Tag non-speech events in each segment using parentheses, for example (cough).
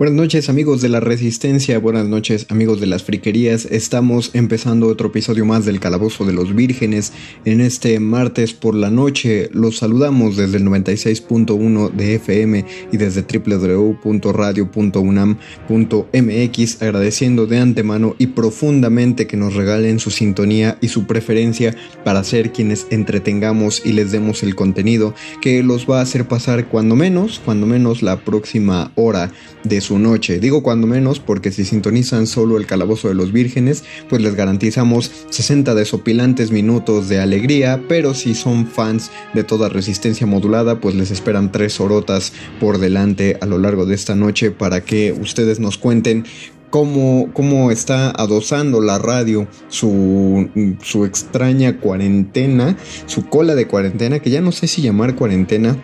Buenas noches amigos de la Resistencia, buenas noches amigos de las friquerías. Estamos empezando otro episodio más del Calabozo de los Vírgenes. En este martes por la noche los saludamos desde el 96.1 de FM y desde www.radio.unam.mx agradeciendo de antemano y profundamente que nos regalen su sintonía y su preferencia para ser quienes entretengamos y les demos el contenido que los va a hacer pasar cuando menos, cuando menos la próxima hora de su noche. Digo cuando menos porque si sintonizan solo el calabozo de los vírgenes, pues les garantizamos 60 desopilantes minutos de alegría, pero si son fans de toda resistencia modulada, pues les esperan tres horotas por delante a lo largo de esta noche para que ustedes nos cuenten Cómo, cómo, está adosando la radio su, su, extraña cuarentena, su cola de cuarentena, que ya no sé si llamar cuarentena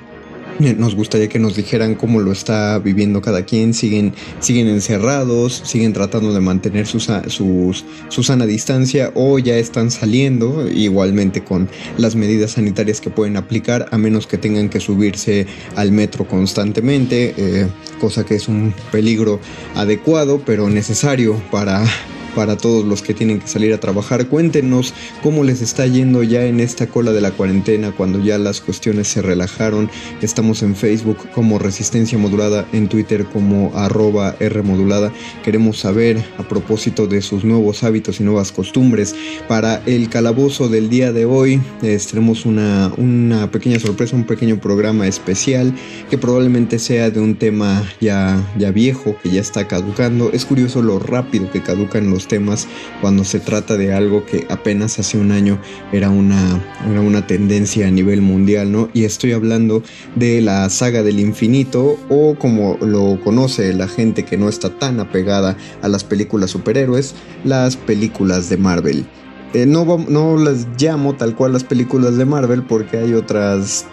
nos gustaría que nos dijeran cómo lo está viviendo cada quien. Siguen, siguen encerrados, siguen tratando de mantener su, su sana distancia o ya están saliendo igualmente con las medidas sanitarias que pueden aplicar a menos que tengan que subirse al metro constantemente, eh, cosa que es un peligro adecuado pero necesario para para todos los que tienen que salir a trabajar. Cuéntenos cómo les está yendo ya en esta cola de la cuarentena cuando ya las cuestiones se relajaron. Estamos en Facebook como Resistencia Modulada, en Twitter como arroba R Modulada. Queremos saber a propósito de sus nuevos hábitos y nuevas costumbres. Para el calabozo del día de hoy tenemos una, una pequeña sorpresa, un pequeño programa especial que probablemente sea de un tema ya, ya viejo, que ya está caducando. Es curioso lo rápido que caducan los temas cuando se trata de algo que apenas hace un año era una, era una tendencia a nivel mundial, ¿no? Y estoy hablando de la saga del infinito o como lo conoce la gente que no está tan apegada a las películas superhéroes, las películas de Marvel. Eh, no, no las llamo tal cual las películas de Marvel porque hay otras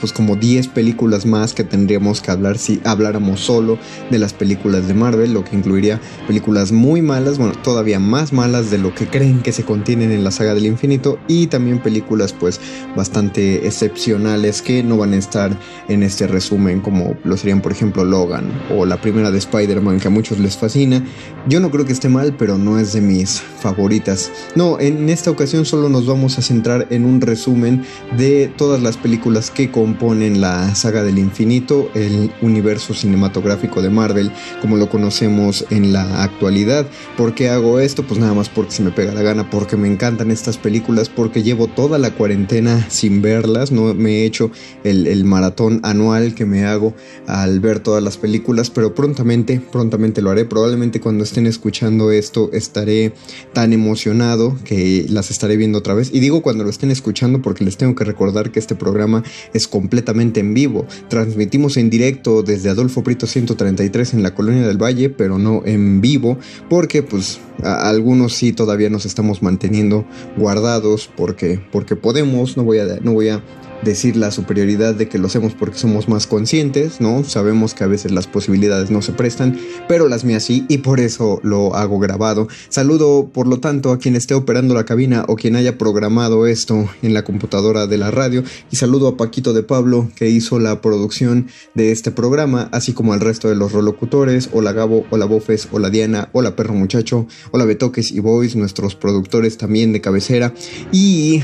pues como 10 películas más que tendríamos que hablar si habláramos solo de las películas de Marvel, lo que incluiría películas muy malas, bueno, todavía más malas de lo que creen que se contienen en la saga del infinito y también películas pues bastante excepcionales que no van a estar en este resumen como lo serían por ejemplo Logan o la primera de Spider-Man que a muchos les fascina. Yo no creo que esté mal, pero no es de mis favoritas. No, en esta ocasión solo nos vamos a centrar en un resumen de todas las películas que componen la saga del infinito, el universo cinematográfico de Marvel, como lo conocemos en la actualidad. ¿Por qué hago esto? Pues nada más porque se me pega la gana, porque me encantan estas películas, porque llevo toda la cuarentena sin verlas, no me he hecho el, el maratón anual que me hago al ver todas las películas, pero prontamente, prontamente lo haré. Probablemente cuando estén escuchando esto estaré tan emocionado que y las estaré viendo otra vez. Y digo cuando lo estén escuchando porque les tengo que recordar que este programa es completamente en vivo. Transmitimos en directo desde Adolfo Prito 133 en la Colonia del Valle, pero no en vivo porque pues algunos sí todavía nos estamos manteniendo guardados porque, porque podemos, no voy a, no voy a decir la superioridad de que lo hacemos porque somos más conscientes, ¿no? Sabemos que a veces las posibilidades no se prestan, pero las mías sí y por eso lo hago grabado. Saludo, por lo tanto, a quien esté operando la cabina o quien haya programado esto en la computadora de la radio y saludo a Paquito de Pablo que hizo la producción de este programa, así como al resto de los rolocutores, hola Gabo, hola Bofes, hola Diana, hola Perro Muchacho, hola Betoques y Boys, nuestros productores también de cabecera y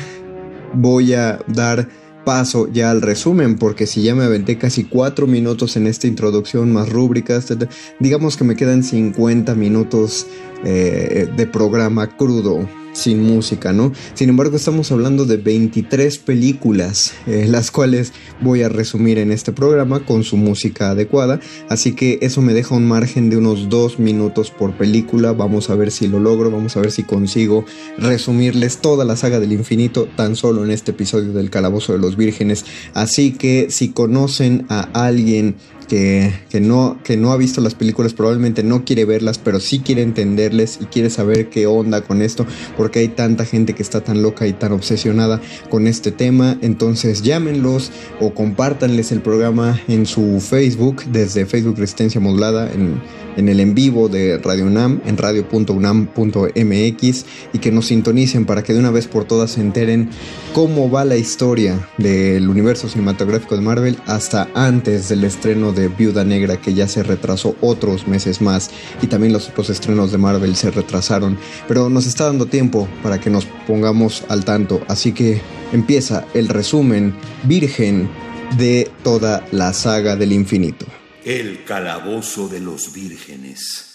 voy a dar paso ya al resumen, porque si ya me aventé casi cuatro minutos en esta introducción más rúbricas, digamos que me quedan 50 minutos eh, de programa crudo sin música, ¿no? Sin embargo, estamos hablando de 23 películas, eh, las cuales voy a resumir en este programa con su música adecuada, así que eso me deja un margen de unos dos minutos por película, vamos a ver si lo logro, vamos a ver si consigo resumirles toda la saga del infinito tan solo en este episodio del Calabozo de los Vírgenes, así que si conocen a alguien que, no, que no ha visto las películas, probablemente no quiere verlas, pero sí quiere entenderles y quiere saber qué onda con esto, porque hay tanta gente que está tan loca y tan obsesionada con este tema. Entonces llámenlos o compártanles el programa en su Facebook, desde Facebook Resistencia Modulada, en en el en vivo de Radio UNAM en radio.unam.mx y que nos sintonicen para que de una vez por todas se enteren cómo va la historia del universo cinematográfico de Marvel hasta antes del estreno de Viuda Negra que ya se retrasó otros meses más y también los otros estrenos de Marvel se retrasaron pero nos está dando tiempo para que nos pongamos al tanto así que empieza el resumen virgen de toda la saga del infinito. El calabozo de los vírgenes.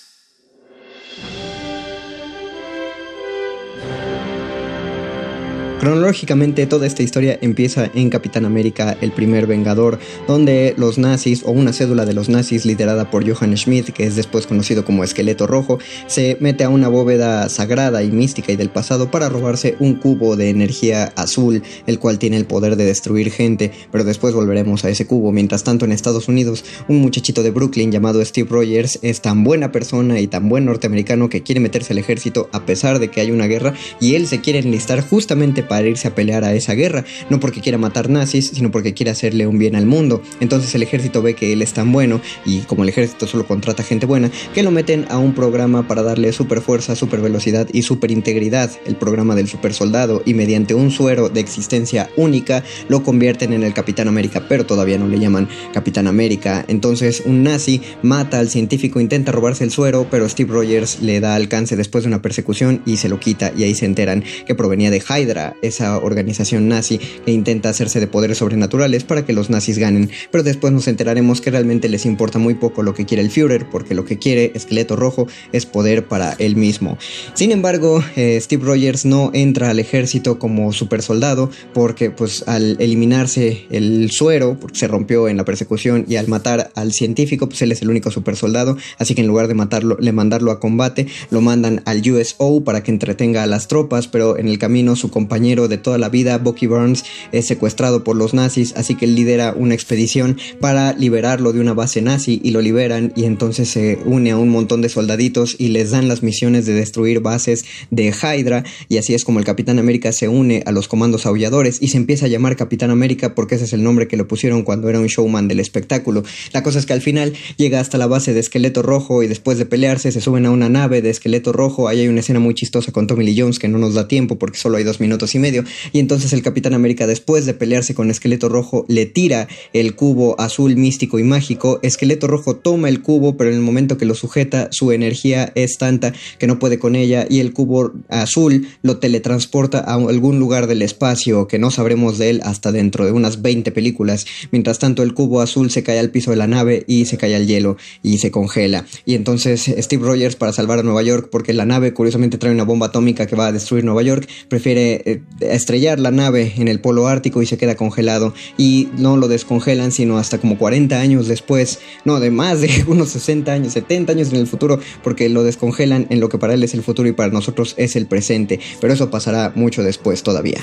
Cronológicamente toda esta historia empieza en Capitán América, el primer Vengador, donde los nazis o una cédula de los nazis liderada por Johann Schmidt, que es después conocido como Esqueleto Rojo, se mete a una bóveda sagrada y mística y del pasado para robarse un cubo de energía azul, el cual tiene el poder de destruir gente, pero después volveremos a ese cubo. Mientras tanto en Estados Unidos, un muchachito de Brooklyn llamado Steve Rogers es tan buena persona y tan buen norteamericano que quiere meterse al ejército a pesar de que hay una guerra y él se quiere enlistar justamente para irse a pelear a esa guerra, no porque quiera matar nazis, sino porque quiere hacerle un bien al mundo. Entonces el ejército ve que él es tan bueno y como el ejército solo contrata gente buena, que lo meten a un programa para darle super fuerza, super velocidad y super integridad, el programa del super soldado, y mediante un suero de existencia única lo convierten en el Capitán América, pero todavía no le llaman Capitán América. Entonces un nazi mata al científico, intenta robarse el suero, pero Steve Rogers le da alcance después de una persecución y se lo quita y ahí se enteran que provenía de Hydra, esa organización nazi que intenta hacerse de poderes sobrenaturales para que los nazis ganen, pero después nos enteraremos que realmente les importa muy poco lo que quiere el Führer, porque lo que quiere Esqueleto Rojo es poder para él mismo. Sin embargo, eh, Steve Rogers no entra al ejército como super soldado, porque pues al eliminarse el suero, porque se rompió en la persecución, y al matar al científico, pues él es el único super soldado, así que en lugar de matarlo, le mandarlo a combate, lo mandan al USO para que entretenga a las tropas, pero en el camino su compañero de toda la vida, Bucky Burns, es secuestrado por los nazis, así que él lidera una expedición para liberarlo de una base nazi y lo liberan y entonces se une a un montón de soldaditos y les dan las misiones de destruir bases de Hydra y así es como el Capitán América se une a los comandos aulladores y se empieza a llamar Capitán América porque ese es el nombre que le pusieron cuando era un showman del espectáculo. La cosa es que al final llega hasta la base de Esqueleto Rojo y después de pelearse se suben a una nave de Esqueleto Rojo, ahí hay una escena muy chistosa con Tommy Lee Jones que no nos da tiempo porque solo hay dos minutos y medio. Y entonces el Capitán América después de pelearse con Esqueleto Rojo le tira el cubo azul místico y mágico, Esqueleto Rojo toma el cubo pero en el momento que lo sujeta su energía es tanta que no puede con ella y el cubo azul lo teletransporta a algún lugar del espacio que no sabremos de él hasta dentro de unas 20 películas, mientras tanto el cubo azul se cae al piso de la nave y se cae al hielo y se congela. Y entonces Steve Rogers para salvar a Nueva York porque la nave curiosamente trae una bomba atómica que va a destruir Nueva York prefiere eh, estrellar la nave en el polo ártico y se queda congelado. Y no lo descongelan sino hasta como 40 años después, no, de más de (laughs) unos 60 años, 70 años en el futuro, porque lo descongelan en lo que para él es el futuro y para nosotros es el presente, pero eso pasará mucho después todavía.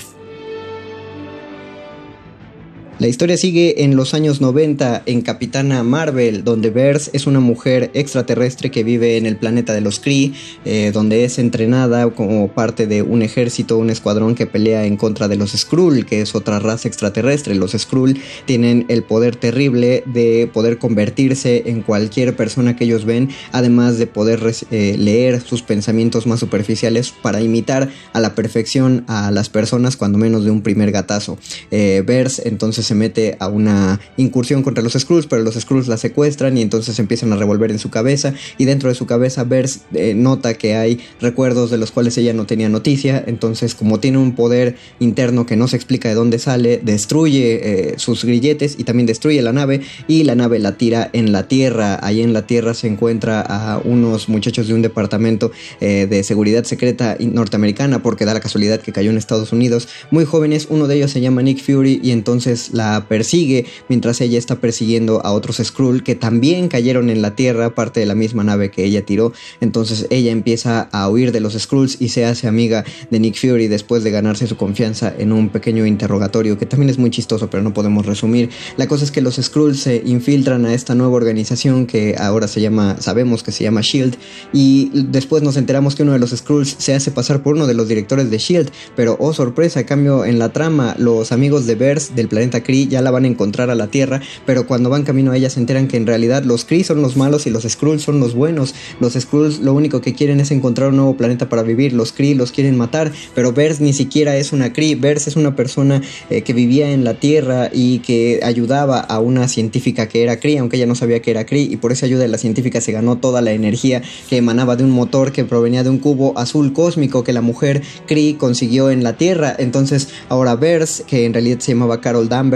La historia sigue en los años 90 en Capitana Marvel, donde Verse es una mujer extraterrestre que vive en el planeta de los Kree, eh, donde es entrenada como parte de un ejército, un escuadrón que pelea en contra de los Skrull, que es otra raza extraterrestre. Los Skrull tienen el poder terrible de poder convertirse en cualquier persona que ellos ven, además de poder eh, leer sus pensamientos más superficiales para imitar a la perfección a las personas, cuando menos de un primer gatazo. Eh, entonces se mete a una incursión contra los Skrulls, pero los Skrulls la secuestran y entonces empiezan a revolver en su cabeza. Y dentro de su cabeza Verse eh, nota que hay recuerdos de los cuales ella no tenía noticia, entonces como tiene un poder interno que no se explica de dónde sale, destruye eh, sus grilletes y también destruye la nave. Y la nave la tira en la tierra, ahí en la tierra se encuentra a unos muchachos de un departamento eh, de seguridad secreta norteamericana porque da la casualidad que cayó en Estados Unidos, muy jóvenes, uno de ellos se llama Nick Fury y entonces la persigue mientras ella está persiguiendo a otros Skrull que también cayeron en la Tierra, parte de la misma nave que ella tiró. Entonces ella empieza a huir de los Skrulls y se hace amiga de Nick Fury después de ganarse su confianza en un pequeño interrogatorio que también es muy chistoso, pero no podemos resumir. La cosa es que los Skrulls se infiltran a esta nueva organización que ahora se llama, sabemos que se llama Shield y después nos enteramos que uno de los Skrulls se hace pasar por uno de los directores de Shield, pero oh sorpresa, cambio en la trama los amigos de Verse del planeta Kree ya la van a encontrar a la Tierra, pero cuando van camino a ella se enteran que en realidad los Kree son los malos y los Skrulls son los buenos. Los Skrulls lo único que quieren es encontrar un nuevo planeta para vivir, los Kree los quieren matar, pero Verse ni siquiera es una Kree, Verse es una persona eh, que vivía en la Tierra y que ayudaba a una científica que era Kree, aunque ella no sabía que era Kree, y por esa ayuda de la científica se ganó toda la energía que emanaba de un motor que provenía de un cubo azul cósmico que la mujer Kree consiguió en la Tierra. Entonces ahora Verse, que en realidad se llamaba Carol Danvers,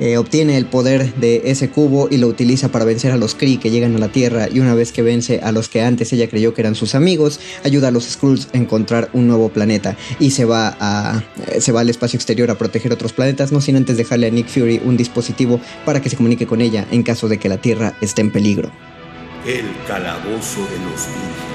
eh, obtiene el poder de ese cubo y lo utiliza para vencer a los Kree que llegan a la Tierra y una vez que vence a los que antes ella creyó que eran sus amigos, ayuda a los Skrulls a encontrar un nuevo planeta y se va, a, se va al espacio exterior a proteger otros planetas, no sin antes dejarle a Nick Fury un dispositivo para que se comunique con ella en caso de que la Tierra esté en peligro. El calabozo de los vírgenes.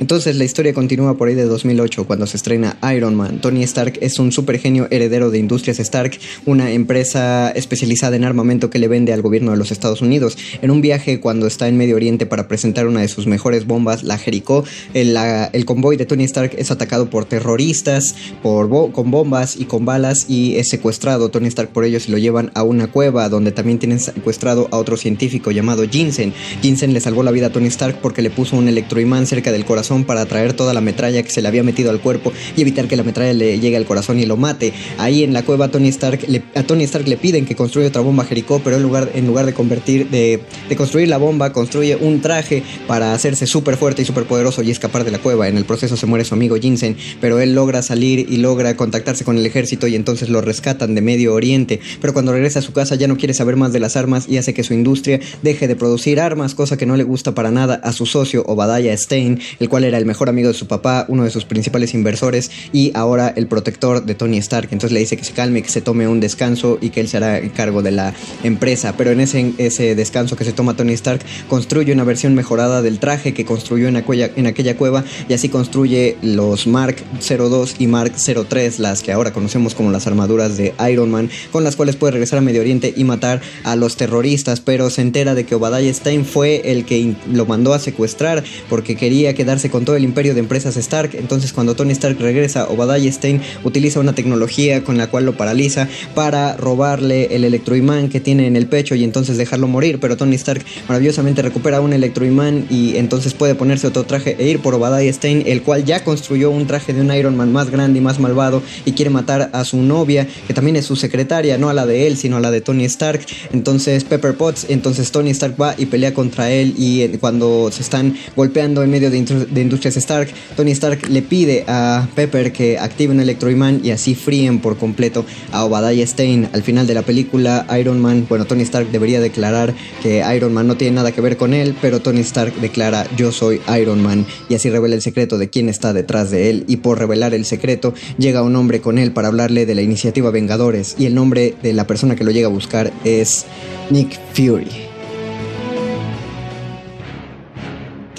Entonces la historia continúa por ahí de 2008 cuando se estrena Iron Man. Tony Stark es un supergenio heredero de Industrias Stark, una empresa especializada en armamento que le vende al gobierno de los Estados Unidos. En un viaje cuando está en Medio Oriente para presentar una de sus mejores bombas, la Jericó, el, convoy de Tony Stark es atacado por terroristas, por con bombas y con balas y es secuestrado Tony Stark por ellos y lo llevan a una cueva donde también tienen secuestrado a otro científico llamado Jinsen. Jinsen le salvó la vida a Tony Stark porque le puso un electroimán cerca del corazón para atraer toda la metralla que se le había metido al cuerpo y evitar que la metralla le llegue al corazón y lo mate. Ahí en la cueva Tony Stark a Tony Stark le piden que construya otra bomba Jericó, pero en lugar, en lugar de convertir, de, de construir la bomba, construye un traje para hacerse súper fuerte y súper poderoso y escapar de la cueva. En el proceso se muere su amigo Jinsen, pero él logra salir y logra contactarse con el ejército y entonces lo rescatan de Medio Oriente. Pero cuando regresa a su casa ya no quiere saber más de las armas y hace que su industria deje de producir armas, cosa que no le gusta para nada a su socio Obadiah Stein, el cual era el mejor amigo de su papá, uno de sus principales inversores y ahora el protector de Tony Stark. Entonces le dice que se calme, que se tome un descanso y que él se hará cargo de la empresa. Pero en ese, ese descanso que se toma Tony Stark, construye una versión mejorada del traje que construyó en aquella, en aquella cueva y así construye los Mark 02 y Mark 03, las que ahora conocemos como las armaduras de Iron Man, con las cuales puede regresar a Medio Oriente y matar a los terroristas. Pero se entera de que Obadiah Stein fue el que lo mandó a secuestrar porque quería quedarse con todo el imperio de empresas Stark. Entonces cuando Tony Stark regresa, Obadiah Stein utiliza una tecnología con la cual lo paraliza para robarle el electroimán que tiene en el pecho y entonces dejarlo morir. Pero Tony Stark maravillosamente recupera un electroimán y entonces puede ponerse otro traje e ir por Obadiah Stein, el cual ya construyó un traje de un Iron Man más grande y más malvado y quiere matar a su novia, que también es su secretaria, no a la de él, sino a la de Tony Stark. Entonces Pepper Potts, entonces Tony Stark va y pelea contra él y eh, cuando se están golpeando en medio de, de Industrias Stark, Tony Stark le pide a Pepper que active un electroimán y así fríen por completo a Obadiah Stein. Al final de la película, Iron Man, bueno, Tony Stark debería declarar que Iron Man no tiene nada que ver con él, pero Tony Stark declara yo soy Iron Man y así revela el secreto de quién está detrás de él y por revelar el secreto llega un hombre con él para hablarle de la iniciativa Vengadores y el nombre de la persona que lo llega a buscar es Nick Fury.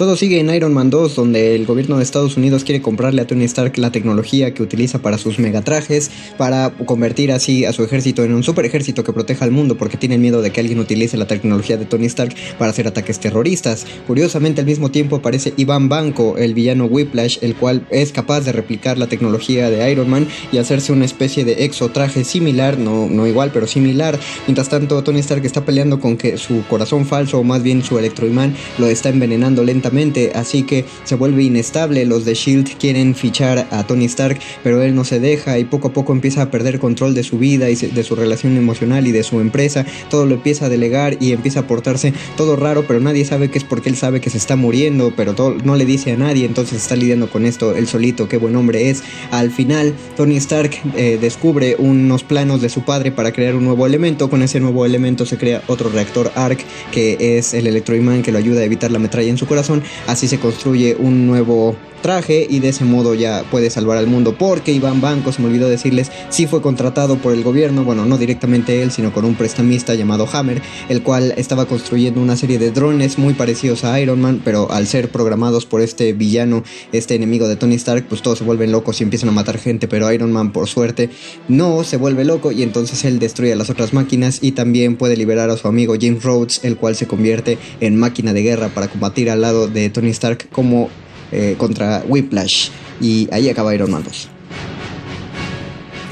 Todo sigue en Iron Man 2, donde el gobierno de Estados Unidos quiere comprarle a Tony Stark la tecnología que utiliza para sus megatrajes, para convertir así a su ejército en un super ejército que proteja al mundo, porque tienen miedo de que alguien utilice la tecnología de Tony Stark para hacer ataques terroristas. Curiosamente, al mismo tiempo aparece Iván Banco, el villano Whiplash, el cual es capaz de replicar la tecnología de Iron Man y hacerse una especie de exotraje similar, no, no igual, pero similar. Mientras tanto, Tony Stark está peleando con que su corazón falso, o más bien su electroimán, lo está envenenando lentamente así que se vuelve inestable. Los de Shield quieren fichar a Tony Stark, pero él no se deja y poco a poco empieza a perder control de su vida y de su relación emocional y de su empresa. Todo lo empieza a delegar y empieza a portarse todo raro, pero nadie sabe que es porque él sabe que se está muriendo, pero todo, no le dice a nadie, entonces está lidiando con esto él solito. Qué buen hombre es. Al final, Tony Stark eh, descubre unos planos de su padre para crear un nuevo elemento. Con ese nuevo elemento se crea otro reactor ARC, que es el electroimán que lo ayuda a evitar la metralla en su corazón Así se construye un nuevo traje y de ese modo ya puede salvar al mundo porque Iván Banco, se me olvidó decirles, sí fue contratado por el gobierno, bueno, no directamente él, sino con un prestamista llamado Hammer, el cual estaba construyendo una serie de drones muy parecidos a Iron Man, pero al ser programados por este villano, este enemigo de Tony Stark, pues todos se vuelven locos y empiezan a matar gente, pero Iron Man por suerte no se vuelve loco y entonces él destruye a las otras máquinas y también puede liberar a su amigo James Rhodes, el cual se convierte en máquina de guerra para combatir al lado de Tony Stark como eh, contra Whiplash. Y ahí acaba Iron Man 2.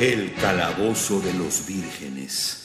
El calabozo de los vírgenes.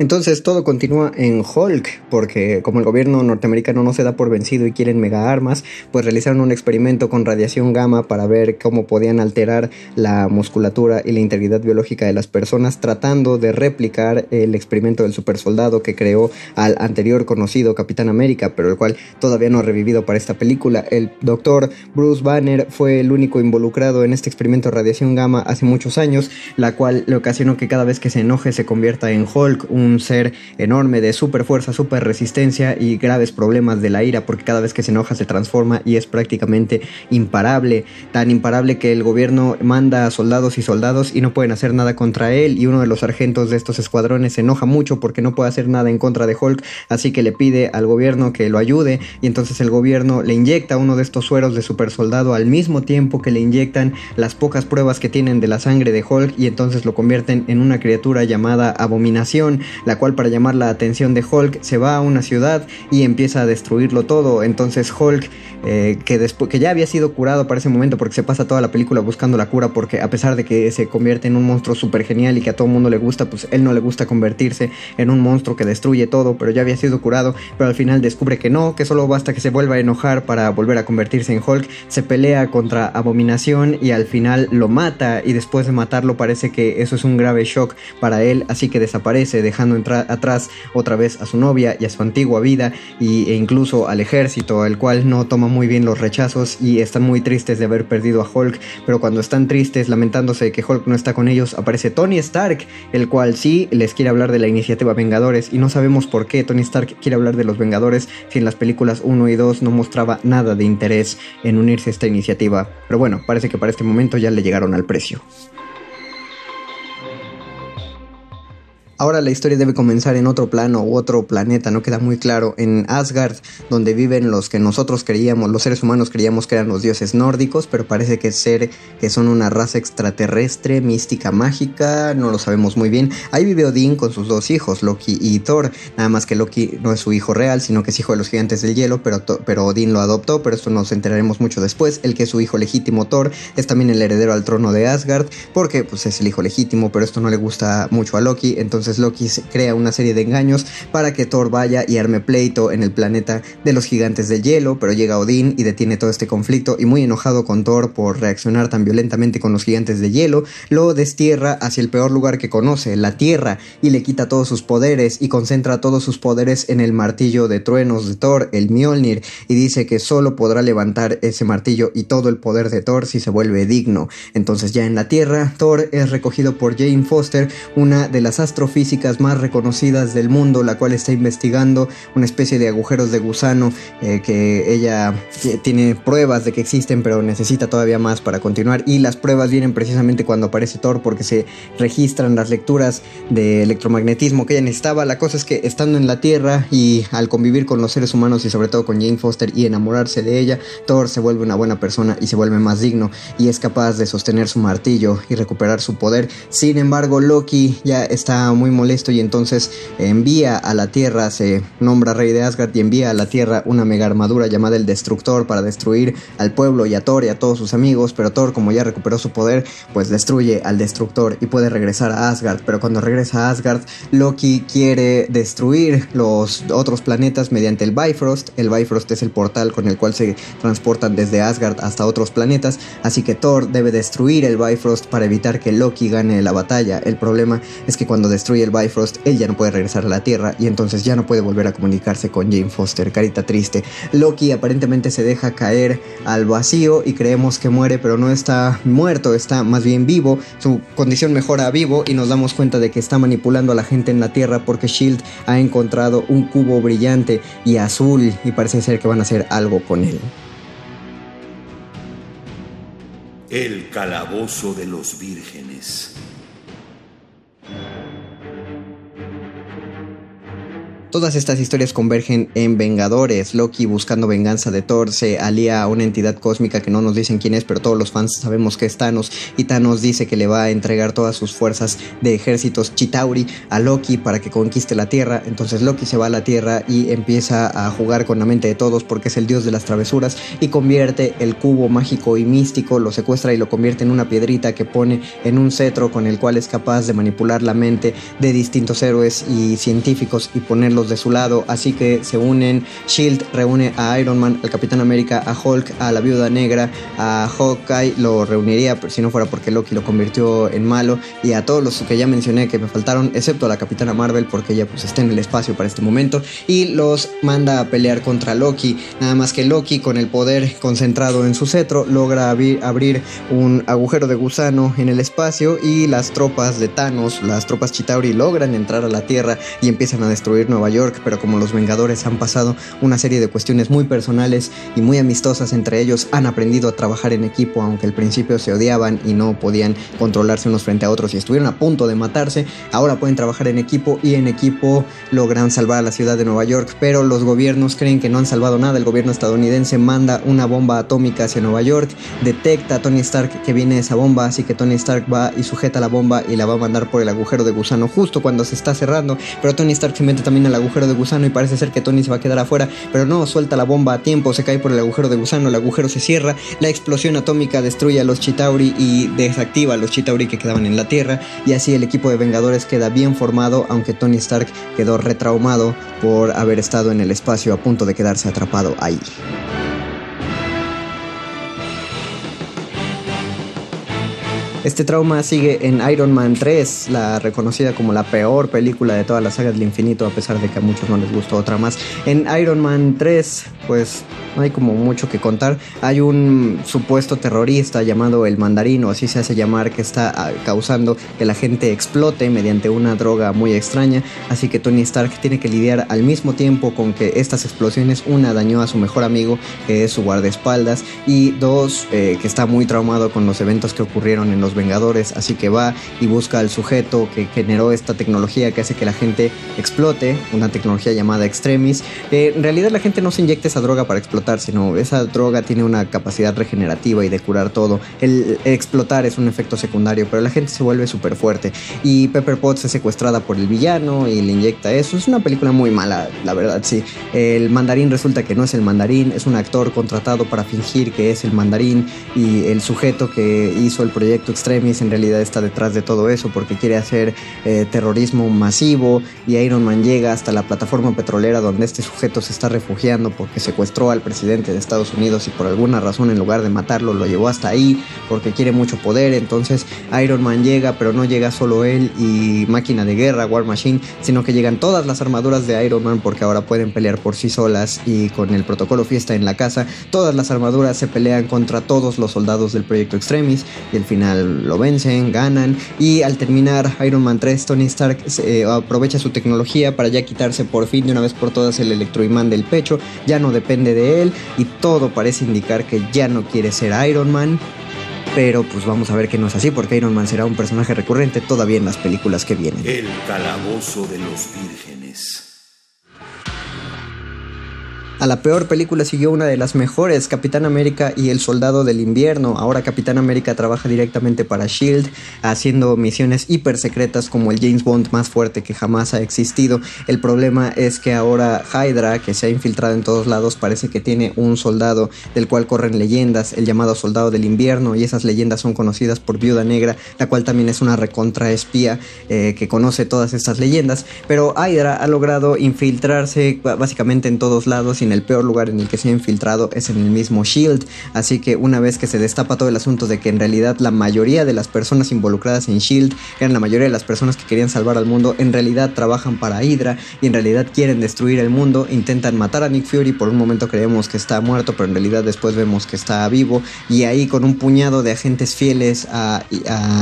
Entonces todo continúa en Hulk, porque como el gobierno norteamericano no se da por vencido y quieren mega armas, pues realizaron un experimento con radiación gamma para ver cómo podían alterar la musculatura y la integridad biológica de las personas, tratando de replicar el experimento del super soldado que creó al anterior conocido Capitán América, pero el cual todavía no ha revivido para esta película. El doctor Bruce Banner fue el único involucrado en este experimento de radiación gamma hace muchos años, la cual le ocasionó que cada vez que se enoje se convierta en Hulk, un un ser enorme de super fuerza, super resistencia y graves problemas de la ira, porque cada vez que se enoja se transforma y es prácticamente imparable, tan imparable que el gobierno manda a soldados y soldados y no pueden hacer nada contra él. Y uno de los sargentos de estos escuadrones se enoja mucho porque no puede hacer nada en contra de Hulk, así que le pide al gobierno que lo ayude. Y entonces el gobierno le inyecta uno de estos sueros de super soldado al mismo tiempo que le inyectan las pocas pruebas que tienen de la sangre de Hulk y entonces lo convierten en una criatura llamada abominación la cual para llamar la atención de Hulk se va a una ciudad y empieza a destruirlo todo. Entonces Hulk, eh, que, que ya había sido curado para ese momento porque se pasa toda la película buscando la cura porque a pesar de que se convierte en un monstruo súper genial y que a todo mundo le gusta, pues él no le gusta convertirse en un monstruo que destruye todo, pero ya había sido curado, pero al final descubre que no, que solo basta que se vuelva a enojar para volver a convertirse en Hulk, se pelea contra Abominación y al final lo mata y después de matarlo parece que eso es un grave shock para él, así que desaparece dejando entrar atrás otra vez a su novia y a su antigua vida y, e incluso al ejército, el cual no toma muy bien los rechazos y están muy tristes de haber perdido a Hulk, pero cuando están tristes lamentándose de que Hulk no está con ellos, aparece Tony Stark, el cual sí les quiere hablar de la iniciativa Vengadores y no sabemos por qué Tony Stark quiere hablar de los Vengadores si en las películas 1 y 2 no mostraba nada de interés en unirse a esta iniciativa, pero bueno, parece que para este momento ya le llegaron al precio. Ahora la historia debe comenzar en otro plano u otro planeta, no queda muy claro, en Asgard, donde viven los que nosotros creíamos, los seres humanos creíamos que eran los dioses nórdicos, pero parece que ser que son una raza extraterrestre, mística, mágica, no lo sabemos muy bien. Ahí vive Odín con sus dos hijos, Loki y Thor, nada más que Loki no es su hijo real, sino que es hijo de los gigantes del hielo, pero, pero Odín lo adoptó, pero esto nos enteraremos mucho después. El que es su hijo legítimo Thor es también el heredero al trono de Asgard, porque pues es el hijo legítimo, pero esto no le gusta mucho a Loki, entonces Loki crea una serie de engaños para que Thor vaya y arme pleito en el planeta de los gigantes del hielo, pero llega Odín y detiene todo este conflicto y muy enojado con Thor por reaccionar tan violentamente con los gigantes de hielo, lo destierra hacia el peor lugar que conoce, la Tierra, y le quita todos sus poderes y concentra todos sus poderes en el martillo de truenos de Thor, el Mjolnir, y dice que solo podrá levantar ese martillo y todo el poder de Thor si se vuelve digno. Entonces ya en la Tierra, Thor es recogido por Jane Foster, una de las astrofísicas más reconocidas del mundo, la cual está investigando una especie de agujeros de gusano eh, que ella tiene pruebas de que existen, pero necesita todavía más para continuar. Y las pruebas vienen precisamente cuando aparece Thor, porque se registran las lecturas de electromagnetismo que ella necesitaba. La cosa es que estando en la Tierra y al convivir con los seres humanos y sobre todo con Jane Foster y enamorarse de ella, Thor se vuelve una buena persona y se vuelve más digno y es capaz de sostener su martillo y recuperar su poder. Sin embargo, Loki ya está muy molesto y entonces envía a la Tierra, se nombra rey de Asgard y envía a la Tierra una mega armadura llamada el Destructor para destruir al pueblo y a Thor y a todos sus amigos, pero Thor como ya recuperó su poder, pues destruye al Destructor y puede regresar a Asgard, pero cuando regresa a Asgard, Loki quiere destruir los otros planetas mediante el Bifrost. El Bifrost es el portal con el cual se transportan desde Asgard hasta otros planetas, así que Thor debe destruir el Bifrost para evitar que Loki gane la batalla. El problema es que cuando destruye el Bifrost, él ya no puede regresar a la Tierra y entonces ya no puede volver a comunicarse con Jane Foster, carita triste. Loki aparentemente se deja caer al vacío y creemos que muere, pero no está muerto, está más bien vivo. Su condición mejora a vivo y nos damos cuenta de que está manipulando a la gente en la Tierra porque Shield ha encontrado un cubo brillante y azul y parece ser que van a hacer algo con él. El calabozo de los vírgenes. Todas estas historias convergen en Vengadores. Loki buscando venganza de Thor se alía a una entidad cósmica que no nos dicen quién es, pero todos los fans sabemos que es Thanos. Y Thanos dice que le va a entregar todas sus fuerzas de ejércitos Chitauri a Loki para que conquiste la Tierra. Entonces Loki se va a la Tierra y empieza a jugar con la mente de todos porque es el dios de las travesuras y convierte el cubo mágico y místico, lo secuestra y lo convierte en una piedrita que pone en un cetro con el cual es capaz de manipular la mente de distintos héroes y científicos y ponerlos de su lado, así que se unen. Shield reúne a Iron Man, al Capitán América, a Hulk, a la Viuda Negra, a Hawkeye, lo reuniría si no fuera porque Loki lo convirtió en malo, y a todos los que ya mencioné que me faltaron, excepto a la Capitana Marvel, porque ella pues está en el espacio para este momento, y los manda a pelear contra Loki. Nada más que Loki, con el poder concentrado en su cetro, logra abrir, un agujero de gusano en el espacio, y las tropas de Thanos, las tropas Chitauri, logran entrar a la Tierra y empiezan a destruir Nueva York, pero como los Vengadores han pasado una serie de cuestiones muy personales y muy amistosas entre ellos, han aprendido a trabajar en equipo, aunque al principio se odiaban y no podían controlarse unos frente a otros y estuvieron a punto de matarse, ahora pueden trabajar en equipo y en equipo logran salvar a la ciudad de Nueva York, pero los gobiernos creen que no han salvado nada, el gobierno estadounidense manda una bomba atómica hacia Nueva York, detecta a Tony Stark que viene esa bomba, así que Tony Stark va y sujeta la bomba y la va a mandar por el agujero de gusano justo cuando se está cerrando, pero Tony Stark se mete también a la agujero de gusano y parece ser que Tony se va a quedar afuera, pero no, suelta la bomba a tiempo, se cae por el agujero de gusano, el agujero se cierra, la explosión atómica destruye a los Chitauri y desactiva a los Chitauri que quedaban en la Tierra y así el equipo de Vengadores queda bien formado, aunque Tony Stark quedó retraumado por haber estado en el espacio a punto de quedarse atrapado ahí. Este trauma sigue en Iron Man 3, la reconocida como la peor película de todas las sagas del infinito, a pesar de que a muchos no les gustó otra más. En Iron Man 3, pues no hay como mucho que contar. Hay un supuesto terrorista llamado el mandarino, así se hace llamar, que está ah, causando que la gente explote mediante una droga muy extraña. Así que Tony Stark tiene que lidiar al mismo tiempo con que estas explosiones, una dañó a su mejor amigo, que es su guardaespaldas, y dos, eh, que está muy traumado con los eventos que ocurrieron en los Vengadores. Así que va y busca al sujeto que generó esta tecnología que hace que la gente explote, una tecnología llamada Extremis. Eh, en realidad la gente no se inyecta esa droga para explotar, sino esa droga tiene una capacidad regenerativa y de curar todo. El explotar es un efecto secundario, pero la gente se vuelve súper fuerte. Y Pepper Potts es secuestrada por el villano y le inyecta eso. Es una película muy mala, la verdad, sí. El mandarín resulta que no es el mandarín, es un actor contratado para fingir que es el mandarín y el sujeto que hizo el proyecto Extremis en realidad está detrás de todo eso porque quiere hacer eh, terrorismo masivo y Iron Man llega hasta la plataforma petrolera donde este sujeto se está refugiando porque secuestró al presidente de Estados Unidos y por alguna razón en lugar de matarlo lo llevó hasta ahí porque quiere mucho poder. Entonces Iron Man llega, pero no llega solo él y máquina de guerra, War Machine, sino que llegan todas las armaduras de Iron Man porque ahora pueden pelear por sí solas y con el protocolo fiesta en la casa, todas las armaduras se pelean contra todos los soldados del proyecto Extremis y al final lo vencen, ganan y al terminar Iron Man 3 Tony Stark eh, aprovecha su tecnología para ya quitarse por fin de una vez por todas el electroimán del pecho, ya no depende de él y todo parece indicar que ya no quiere ser Iron Man. Pero pues vamos a ver que no es así porque Iron Man será un personaje recurrente todavía en las películas que vienen. El calabozo de los vírgenes. A la peor película siguió una de las mejores, Capitán América y el Soldado del Invierno. Ahora Capitán América trabaja directamente para Shield, haciendo misiones hiper secretas como el James Bond más fuerte que jamás ha existido. El problema es que ahora Hydra, que se ha infiltrado en todos lados, parece que tiene un soldado del cual corren leyendas, el llamado Soldado del Invierno, y esas leyendas son conocidas por Viuda Negra, la cual también es una recontraespía eh, que conoce todas estas leyendas. Pero Hydra ha logrado infiltrarse básicamente en todos lados y el peor lugar en el que se ha infiltrado es en el mismo Shield. Así que una vez que se destapa todo el asunto de que en realidad la mayoría de las personas involucradas en Shield, eran la mayoría de las personas que querían salvar al mundo, en realidad trabajan para Hydra y en realidad quieren destruir el mundo, intentan matar a Nick Fury, por un momento creemos que está muerto, pero en realidad después vemos que está vivo y ahí con un puñado de agentes fieles a,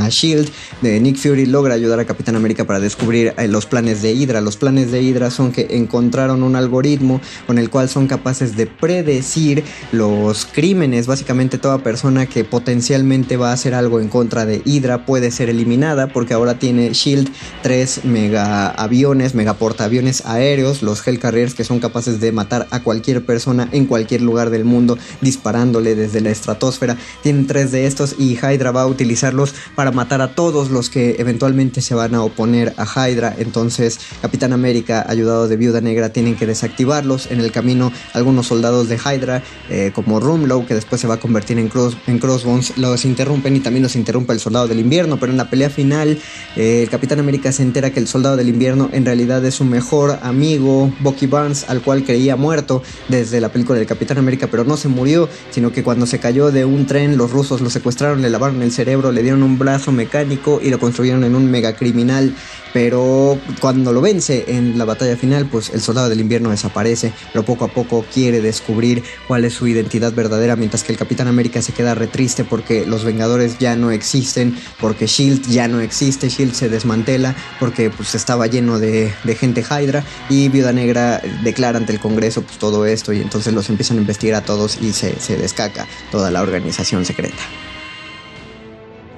Shield, de Nick Fury logra ayudar a Capitán América para descubrir eh, los planes de Hydra. Los planes de Hydra son que encontraron un algoritmo con el cual son son capaces de predecir los crímenes. Básicamente toda persona que potencialmente va a hacer algo en contra de Hydra puede ser eliminada porque ahora tiene Shield tres mega aviones, mega portaaviones aéreos, los Hell Carriers que son capaces de matar a cualquier persona en cualquier lugar del mundo disparándole desde la estratosfera. Tienen tres de estos y Hydra va a utilizarlos para matar a todos los que eventualmente se van a oponer a Hydra. Entonces Capitán América ayudado de Viuda Negra tienen que desactivarlos. En el camino algunos soldados de Hydra, eh, como Rumlow, que después se va a convertir en, cross, en Crossbones, los interrumpen y también los interrumpe el soldado del invierno. Pero en la pelea final, eh, el Capitán América se entera que el soldado del invierno en realidad es su mejor amigo, Bucky Barnes, al cual creía muerto desde la película del Capitán América, pero no se murió, sino que cuando se cayó de un tren, los rusos lo secuestraron, le lavaron el cerebro, le dieron un brazo mecánico y lo construyeron en un megacriminal. Pero cuando lo vence en la batalla final, pues el soldado del invierno desaparece, pero poco a poco quiere descubrir cuál es su identidad verdadera, mientras que el Capitán América se queda re triste porque los Vengadores ya no existen, porque Shield ya no existe, Shield se desmantela porque pues estaba lleno de, gente Hydra y Viuda Negra declara ante el Congreso pues todo esto y entonces los empiezan a investigar a todos y se, se descaca toda la organización secreta.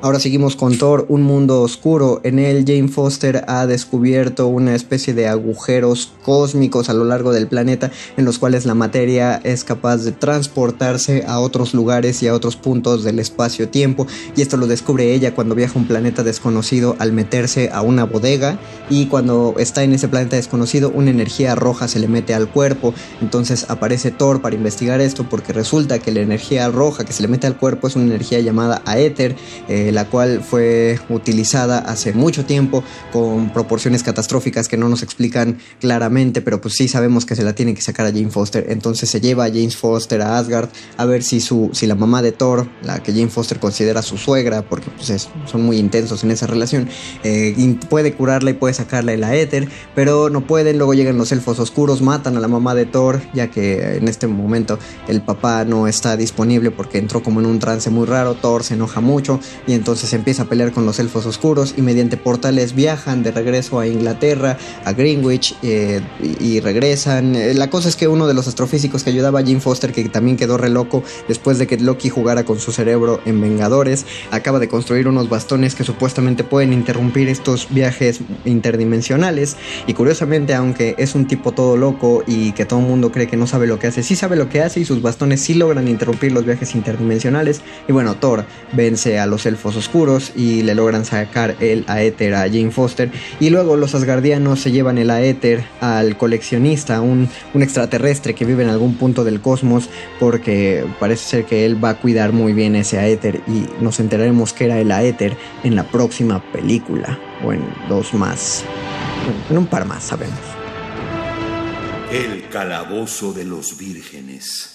Ahora seguimos con Thor, un mundo oscuro. En él Jane Foster ha descubierto una especie de agujeros cósmicos a lo largo del planeta en los cuales la materia es capaz de transportarse a otros lugares y a otros puntos del espacio-tiempo. Y esto lo descubre ella cuando viaja a un planeta desconocido al meterse a una bodega y cuando está en ese planeta desconocido una energía roja se le mete al cuerpo. Entonces aparece Thor para investigar esto porque resulta que la energía roja que se le mete al cuerpo es una energía llamada aéter. Eh, la cual fue utilizada hace mucho tiempo con proporciones catastróficas que no nos explican claramente, pero pues sí sabemos que se la tiene que sacar a Jane Foster. Entonces se lleva a Jane Foster a Asgard a ver si, su, si la mamá de Thor, la que Jane Foster considera su suegra, porque pues son muy intensos en esa relación, eh, puede curarla y puede sacarla la éter, pero no pueden. Luego llegan los elfos oscuros, matan a la mamá de Thor, ya que en este momento el papá no está disponible porque entró como en un trance muy raro. Thor se enoja mucho y entonces empieza a pelear con los elfos oscuros y mediante portales viajan de regreso a Inglaterra, a Greenwich eh, y, regresan. Eh, la cosa es que uno de los astrofísicos que ayudaba a Jim Foster, que también quedó re loco después de que Loki jugara con su cerebro en Vengadores, acaba de construir unos bastones que supuestamente pueden interrumpir estos viajes interdimensionales y curiosamente aunque es un tipo todo loco y que todo el mundo cree que no sabe lo que hace, sí sabe lo que hace y sus bastones sí logran interrumpir los viajes interdimensionales y bueno, Thor vence a los elfos oscuros y le logran sacar el Aether a Jane Foster. Y luego los Asgardianos se llevan el Aether al coleccionista, un, un extraterrestre que vive en algún punto del cosmos, porque parece ser que él va a cuidar muy bien ese Aether y nos enteraremos que era el Aether en la próxima película o en dos más, en un par más sabemos. El calabozo de los vírgenes.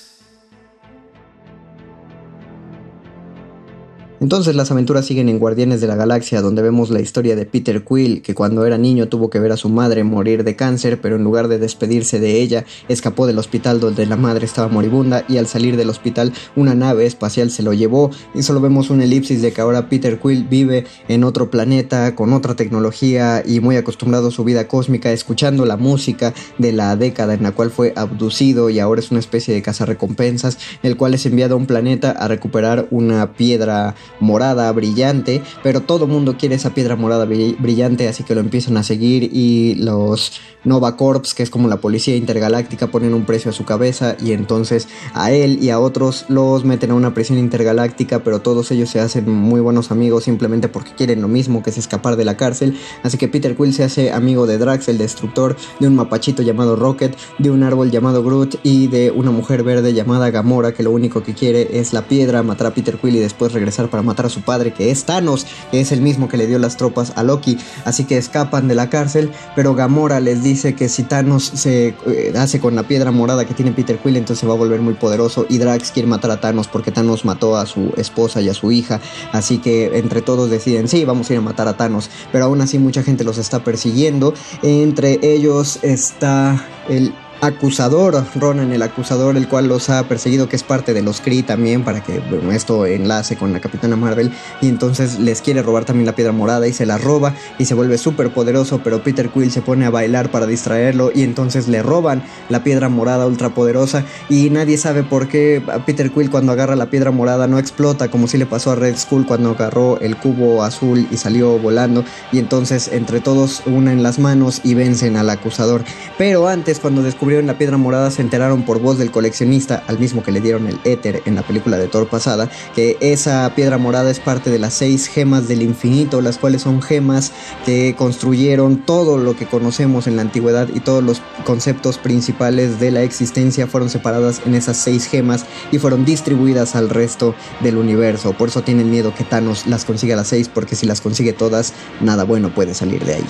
Entonces las aventuras siguen en Guardianes de la Galaxia, donde vemos la historia de Peter Quill, que cuando era niño tuvo que ver a su madre morir de cáncer, pero en lugar de despedirse de ella, escapó del hospital donde la madre estaba moribunda y al salir del hospital una nave espacial se lo llevó. Y solo vemos una elipsis de que ahora Peter Quill vive en otro planeta con otra tecnología y muy acostumbrado a su vida cósmica, escuchando la música de la década en la cual fue abducido y ahora es una especie de cazarrecompensas, el cual es enviado a un planeta a recuperar una piedra morada brillante, pero todo mundo quiere esa piedra morada brillante, así que lo empiezan a seguir y los Nova Corps, que es como la policía intergaláctica, ponen un precio a su cabeza y entonces a él y a otros los meten a una prisión intergaláctica, pero todos ellos se hacen muy buenos amigos simplemente porque quieren lo mismo que es escapar de la cárcel, así que Peter Quill se hace amigo de Drax, el destructor, de un mapachito llamado Rocket, de un árbol llamado Groot y de una mujer verde llamada Gamora, que lo único que quiere es la piedra, matar a Peter Quill y después regresar para matar a su padre, que es Thanos, que es el mismo que le dio las tropas a Loki, así que escapan de la cárcel, pero Gamora les dice dice que si Thanos se eh, hace con la piedra morada que tiene Peter Quill, entonces se va a volver muy poderoso. Y Drax quiere matar a Thanos porque Thanos mató a su esposa y a su hija. Así que entre todos deciden, sí, vamos a ir a matar a Thanos. Pero aún así mucha gente los está persiguiendo. Entre ellos está el acusador, Ronan el acusador, el cual los ha perseguido, que es parte de los Kree también, para que esto enlace con la Capitana Marvel, y entonces les quiere robar también la piedra morada y se la roba y se vuelve súper poderoso, pero Peter Quill se pone a bailar para distraerlo y entonces le roban la piedra morada ultra poderosa y nadie sabe por qué Peter Quill cuando agarra la piedra morada no explota, como si le pasó a Red Skull cuando agarró el cubo azul y salió volando, y entonces entre todos unen las manos y vencen al acusador. Pero antes, cuando descubrieron la piedra morada se enteraron por voz del coleccionista, al mismo que le dieron el éter en la película de Thor pasada, que esa piedra morada es parte de las seis gemas del infinito, las cuales son gemas que construyeron todo lo que conocemos en la antigüedad y todos los conceptos principales de la existencia fueron separadas en esas seis gemas y fueron distribuidas al resto del universo. Por eso tienen miedo que Thanos las consiga las seis, porque si las consigue todas, nada bueno puede salir de ahí.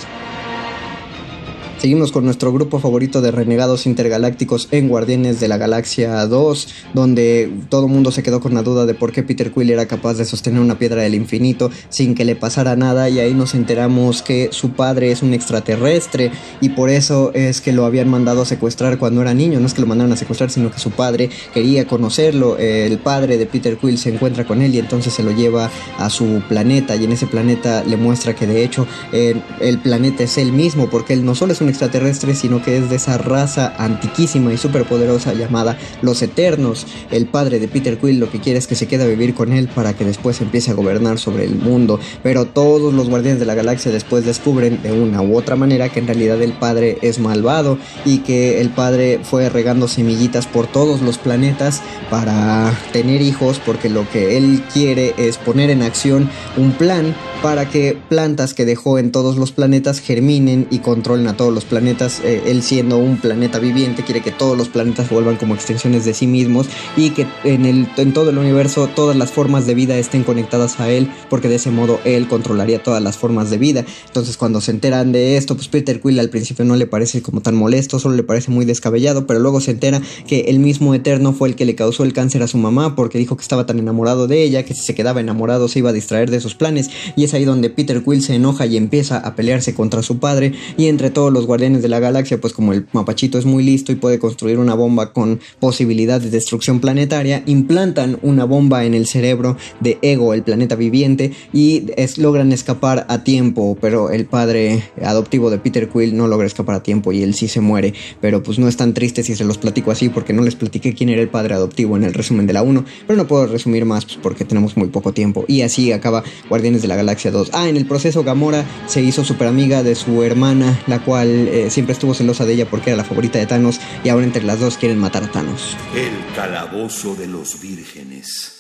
Seguimos con nuestro grupo favorito de renegados intergalácticos en Guardianes de la Galaxia 2, donde todo mundo se quedó con la duda de por qué Peter Quill era capaz de sostener una piedra del infinito sin que le pasara nada y ahí nos enteramos que su padre es un extraterrestre y por eso es que lo habían mandado a secuestrar cuando era niño, no es que lo mandaron a secuestrar, sino que su padre quería conocerlo, el padre de Peter Quill se encuentra con él y entonces se lo lleva a su planeta y en ese planeta le muestra que de hecho el planeta es él mismo porque él no solo es un extraterrestre, sino que es de esa raza antiquísima y superpoderosa llamada los Eternos. El padre de Peter Quill lo que quiere es que se quede a vivir con él para que después empiece a gobernar sobre el mundo. Pero todos los guardianes de la galaxia después descubren de una u otra manera que en realidad el padre es malvado y que el padre fue regando semillitas por todos los planetas para tener hijos porque lo que él quiere es poner en acción un plan para que plantas que dejó en todos los planetas germinen y controlen a todos los planetas. Eh, él siendo un planeta viviente quiere que todos los planetas vuelvan como extensiones de sí mismos y que en, el, en todo el universo todas las formas de vida estén conectadas a él porque de ese modo él controlaría todas las formas de vida. Entonces cuando se enteran de esto, pues Peter Quill al principio no le parece como tan molesto, solo le parece muy descabellado, pero luego se entera que el mismo Eterno fue el que le causó el cáncer a su mamá porque dijo que estaba tan enamorado de ella que si se quedaba enamorado se iba a distraer de sus planes y es ahí donde Peter Quill se enoja y empieza a pelearse contra su padre y entre todos los guardianes de la galaxia, pues como el mapachito es muy listo y puede construir una bomba con posibilidad de destrucción planetaria, implantan una bomba en el cerebro de Ego, el planeta viviente, y logran escapar a tiempo, pero el padre adoptivo de Peter Quill no logra escapar a tiempo y él sí se muere, pero pues no es tan triste si se los platico así porque no les platiqué quién era el padre adoptivo en el resumen de la 1, pero no puedo resumir más pues, porque tenemos muy poco tiempo y así acaba Guardianes de la Galaxia 2. Ah, en el proceso Gamora se hizo super amiga de su hermana, la cual eh, siempre estuvo celosa de ella porque era la favorita de Thanos y ahora entre las dos quieren matar a Thanos. El calabozo de los vírgenes.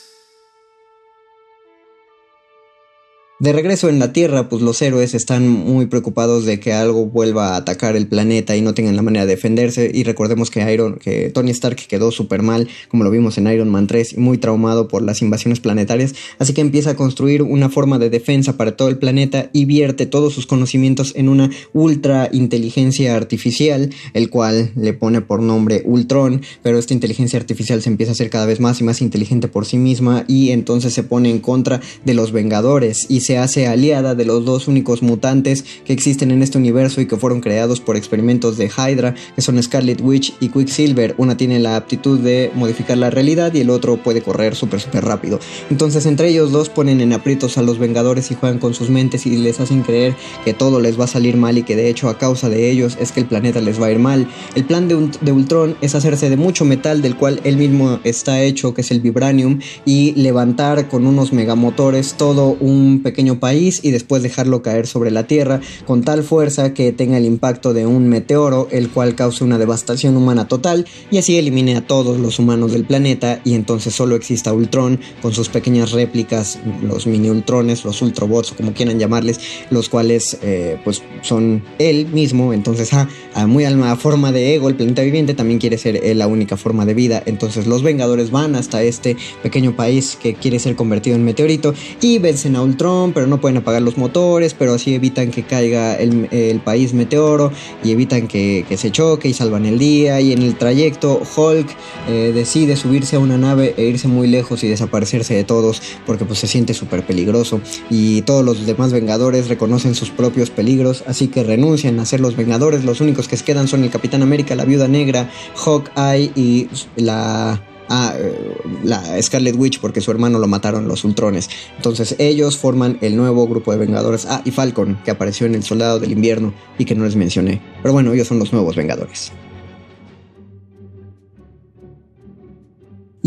De regreso en la Tierra, pues los héroes están muy preocupados de que algo vuelva a atacar el planeta y no tengan la manera de defenderse. Y recordemos que Iron, que Tony Stark quedó súper mal, como lo vimos en Iron Man 3, y muy traumado por las invasiones planetarias. Así que empieza a construir una forma de defensa para todo el planeta y vierte todos sus conocimientos en una ultra inteligencia artificial, el cual le pone por nombre Ultron. Pero esta inteligencia artificial se empieza a hacer cada vez más y más inteligente por sí misma y entonces se pone en contra de los Vengadores y se hace aliada de los dos únicos mutantes que existen en este universo y que fueron creados por experimentos de Hydra, que son Scarlet Witch y Quicksilver. Una tiene la aptitud de modificar la realidad y el otro puede correr súper súper rápido. Entonces entre ellos dos ponen en aprietos a los Vengadores y juegan con sus mentes y les hacen creer que todo les va a salir mal y que de hecho a causa de ellos es que el planeta les va a ir mal. El plan de, de Ultron es hacerse de mucho metal del cual él mismo está hecho, que es el vibranium, y levantar con unos megamotores todo un pequeño pequeño país y después dejarlo caer sobre la Tierra con tal fuerza que tenga el impacto de un meteoro, el cual cause una devastación humana total y así elimine a todos los humanos del planeta y entonces solo exista Ultron con sus pequeñas réplicas, los mini Ultrones, los Ultrobots, como quieran llamarles, los cuales eh, pues son él mismo, entonces ah, a muy alma forma de ego, el planeta viviente también quiere ser la única forma de vida, entonces los Vengadores van hasta este pequeño país que quiere ser convertido en meteorito y vencen a Ultron pero no pueden apagar los motores, pero así evitan que caiga el, país meteoro y evitan que, se choque y salvan el día. Y en el trayecto, Hulk eh, decide subirse a una nave e irse muy lejos y desaparecerse de todos porque pues se siente súper peligroso. Y todos los demás Vengadores reconocen sus propios peligros, así que renuncian a ser los Vengadores. Los únicos que quedan son el Capitán América, la Viuda Negra, Hawkeye y la a eh, la Scarlet Witch porque su hermano lo mataron los Ultrones. Entonces ellos forman el nuevo grupo de Vengadores. Ah, y Falcon, que apareció en El Soldado del Invierno y que no les mencioné. Pero bueno, ellos son los nuevos Vengadores.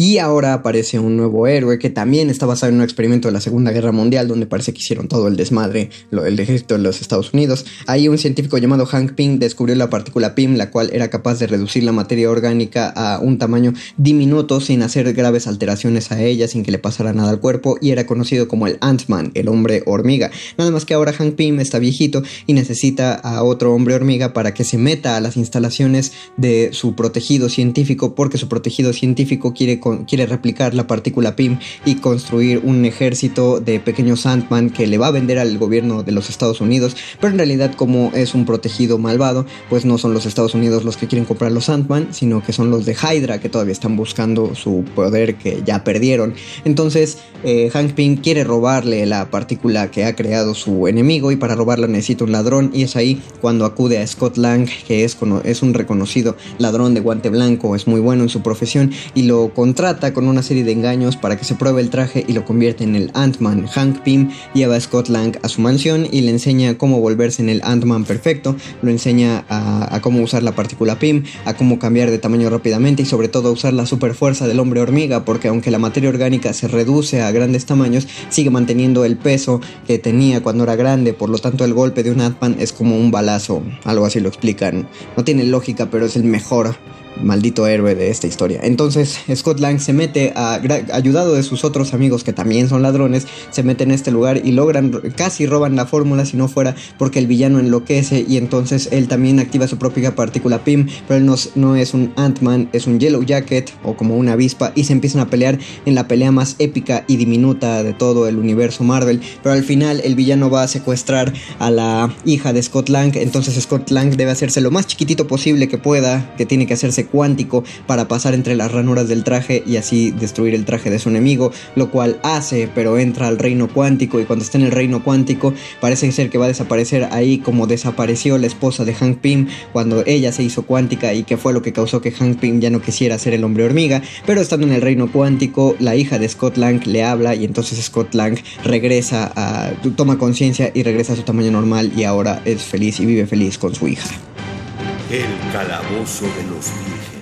Y ahora aparece un nuevo héroe que también está basado en un experimento de la Segunda Guerra Mundial donde parece que hicieron todo el desmadre, lo, el ejército de los Estados Unidos. Ahí un científico llamado Hank Pym descubrió la partícula PIM, la cual era capaz de reducir la materia orgánica a un tamaño diminuto sin hacer graves alteraciones a ella, sin que le pasara nada al cuerpo, y era conocido como el Ant-Man, el hombre hormiga. Nada más que ahora Hank Pym está viejito y necesita a otro hombre hormiga para que se meta a las instalaciones de su protegido científico, porque su protegido científico quiere quiere replicar la partícula PIM y construir un ejército de pequeños Ant-Man que le va a vender al gobierno de los Estados Unidos, pero en realidad como es un protegido malvado, pues no son los Estados Unidos los que quieren comprar los Ant-Man, sino que son los de Hydra que todavía están buscando su poder que ya perdieron. Entonces eh, Hank Pym quiere robarle la partícula que ha creado su enemigo y para robarla necesita un ladrón y es ahí cuando acude a Scott Lang, que es, es un reconocido ladrón de guante blanco, es muy bueno en su profesión y lo trata con una serie de engaños para que se pruebe el traje y lo convierte en el Ant-Man. Hank Pym lleva a Scott Lang a su mansión y le enseña cómo volverse en el Ant-Man perfecto, lo enseña a, cómo usar la partícula Pym, a cómo cambiar de tamaño rápidamente y sobre todo a usar la super fuerza del hombre hormiga, porque aunque la materia orgánica se reduce a grandes tamaños, sigue manteniendo el peso que tenía cuando era grande, por lo tanto el golpe de un Ant-Man es como un balazo, algo así lo explican. No tiene lógica, pero es el mejor maldito héroe de esta historia. Entonces Scott Lang se mete, a, ayudado de sus otros amigos que también son ladrones, se mete en este lugar y logran, casi roban la fórmula si no fuera porque el villano enloquece y entonces él también activa su propia partícula PIM, pero él no, no es un Ant-Man, es un Yellow Jacket o como una avispa y se empiezan a pelear en la pelea más épica y diminuta de todo el universo Marvel, pero al final el villano va a secuestrar a la hija de Scott Lang, entonces Scott Lang debe hacerse lo más chiquitito posible que pueda, que tiene que hacerse cuántico para pasar entre las ranuras del traje y así destruir el traje de su enemigo, lo cual hace, pero entra al reino cuántico y cuando está en el reino cuántico parece ser que va a desaparecer ahí como desapareció la esposa de Hank Pym cuando ella se hizo cuántica y que fue lo que causó que Hank Pym ya no quisiera ser el hombre hormiga, pero estando en el reino cuántico la hija de Scott Lang le habla y entonces Scott Lang regresa a toma conciencia y regresa a su tamaño normal y ahora es feliz y vive feliz con su hija. El calabozo de los vírgenes.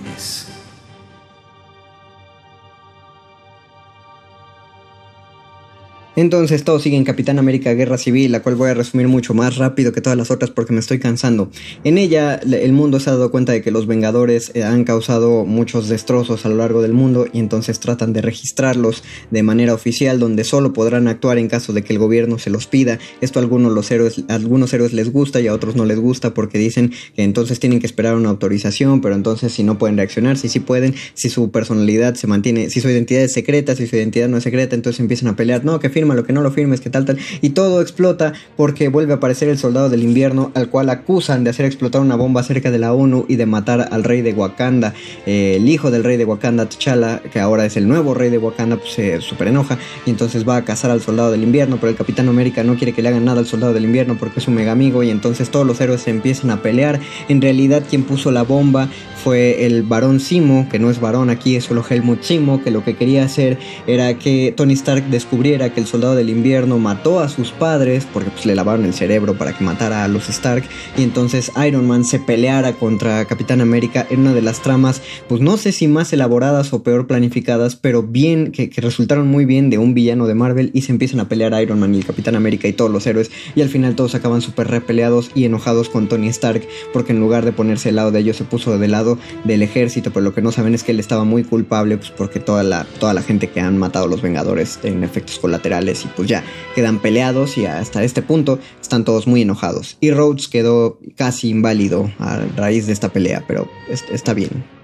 Entonces todo sigue en Capitán América Guerra Civil, la cual voy a resumir mucho más rápido que todas las otras porque me estoy cansando. En ella el mundo se ha dado cuenta de que los Vengadores eh, han causado muchos destrozos a lo largo del mundo y entonces tratan de registrarlos de manera oficial donde solo podrán actuar en caso de que el gobierno se los pida. Esto a algunos, los héroes, a algunos héroes les gusta y a otros no les gusta porque dicen que entonces tienen que esperar una autorización, pero entonces si no pueden reaccionar, si sí pueden, si su personalidad se mantiene, si su identidad es secreta, si su identidad no es secreta, entonces empiezan a pelear, no, que firma lo que no lo firmes, que tal, tal. Y todo explota porque vuelve a aparecer el soldado del invierno al cual acusan de hacer explotar una bomba cerca de la ONU y de matar al rey de Wakanda. Eh, el hijo del rey de Wakanda, T'Challa, que ahora es el nuevo rey de Wakanda, pues se super enoja y entonces va a cazar al soldado del invierno, pero el Capitán América no quiere que le hagan nada al soldado del invierno porque es un mega amigo y entonces todos los héroes se empiezan a pelear. En realidad quien puso la bomba fue el varón Simo, que no es varón aquí, es solo Helmut Simo, que lo que quería hacer era que Tony Stark descubriera que el soldado del invierno mató a sus padres, porque pues le lavaron el cerebro para que matara a los Stark, y entonces Iron Man se peleara contra Capitán América en una de las tramas, pues no sé si más elaboradas o peor planificadas, pero bien, que, resultaron muy bien de un villano de Marvel y se empiezan a pelear Iron Man y el Capitán América y todos los héroes, y al final todos acaban súper repeleados y enojados con Tony Stark, porque en lugar de ponerse al lado de ellos se puso del lado del ejército, pero lo que no saben es que él estaba muy culpable, pues porque toda la, toda la gente que han matado los Vengadores tienen efectos colaterales y pues ya quedan peleados y hasta este punto están todos muy enojados. Y Rhodes quedó casi inválido a raíz de esta pelea, pero está bien.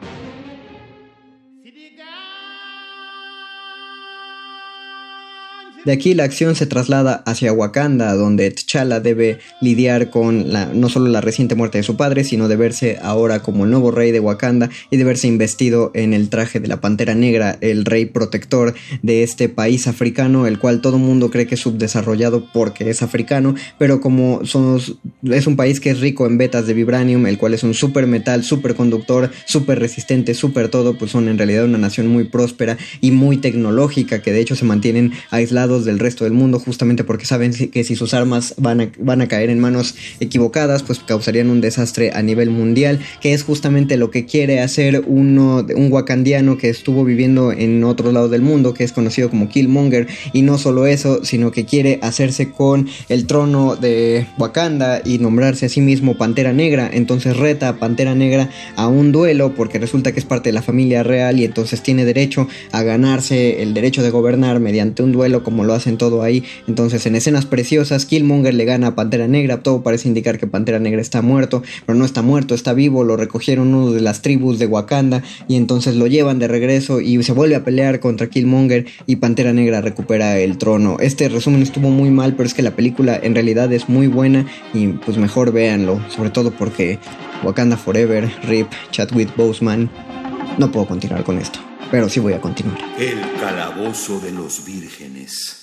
De aquí la acción se traslada hacia Wakanda, donde T'Challa debe lidiar con la, no solo la reciente muerte de su padre, sino de verse ahora como el nuevo rey de Wakanda y de verse investido en el traje de la Pantera Negra, el rey protector de este país africano, el cual todo mundo cree que es subdesarrollado porque es africano, pero como somos, es un país que es rico en vetas de vibranium, el cual es un super metal, super conductor, super resistente, super todo, pues son en realidad una nación muy próspera y muy tecnológica, que de hecho se mantienen aislados del resto del mundo justamente porque saben que si sus armas van a, van a caer en manos equivocadas pues causarían un desastre a nivel mundial que es justamente lo que quiere hacer uno un wakandiano que estuvo viviendo en otro lado del mundo que es conocido como Killmonger. Y no solo eso sino que quiere hacerse con el trono de Wakanda y nombrarse a sí mismo Pantera Negra. Entonces reta a Pantera Negra a un duelo porque resulta que es parte de la familia real y entonces tiene derecho a ganarse el derecho de gobernar mediante un duelo como lo hacen todo ahí. Entonces, en escenas preciosas, Killmonger le gana a Pantera Negra. Todo parece indicar que Pantera Negra está muerto, pero no está muerto, está vivo. Lo recogieron uno de las tribus de Wakanda y entonces lo llevan de regreso y se vuelve a pelear contra Killmonger y Pantera Negra recupera el trono. Este resumen estuvo muy mal, pero es que la película en realidad es muy buena y pues mejor véanlo, sobre todo porque Wakanda Forever, Rip, Chadwick Boseman. No puedo continuar con esto pero sí voy a continuar. El calabozo de los vírgenes.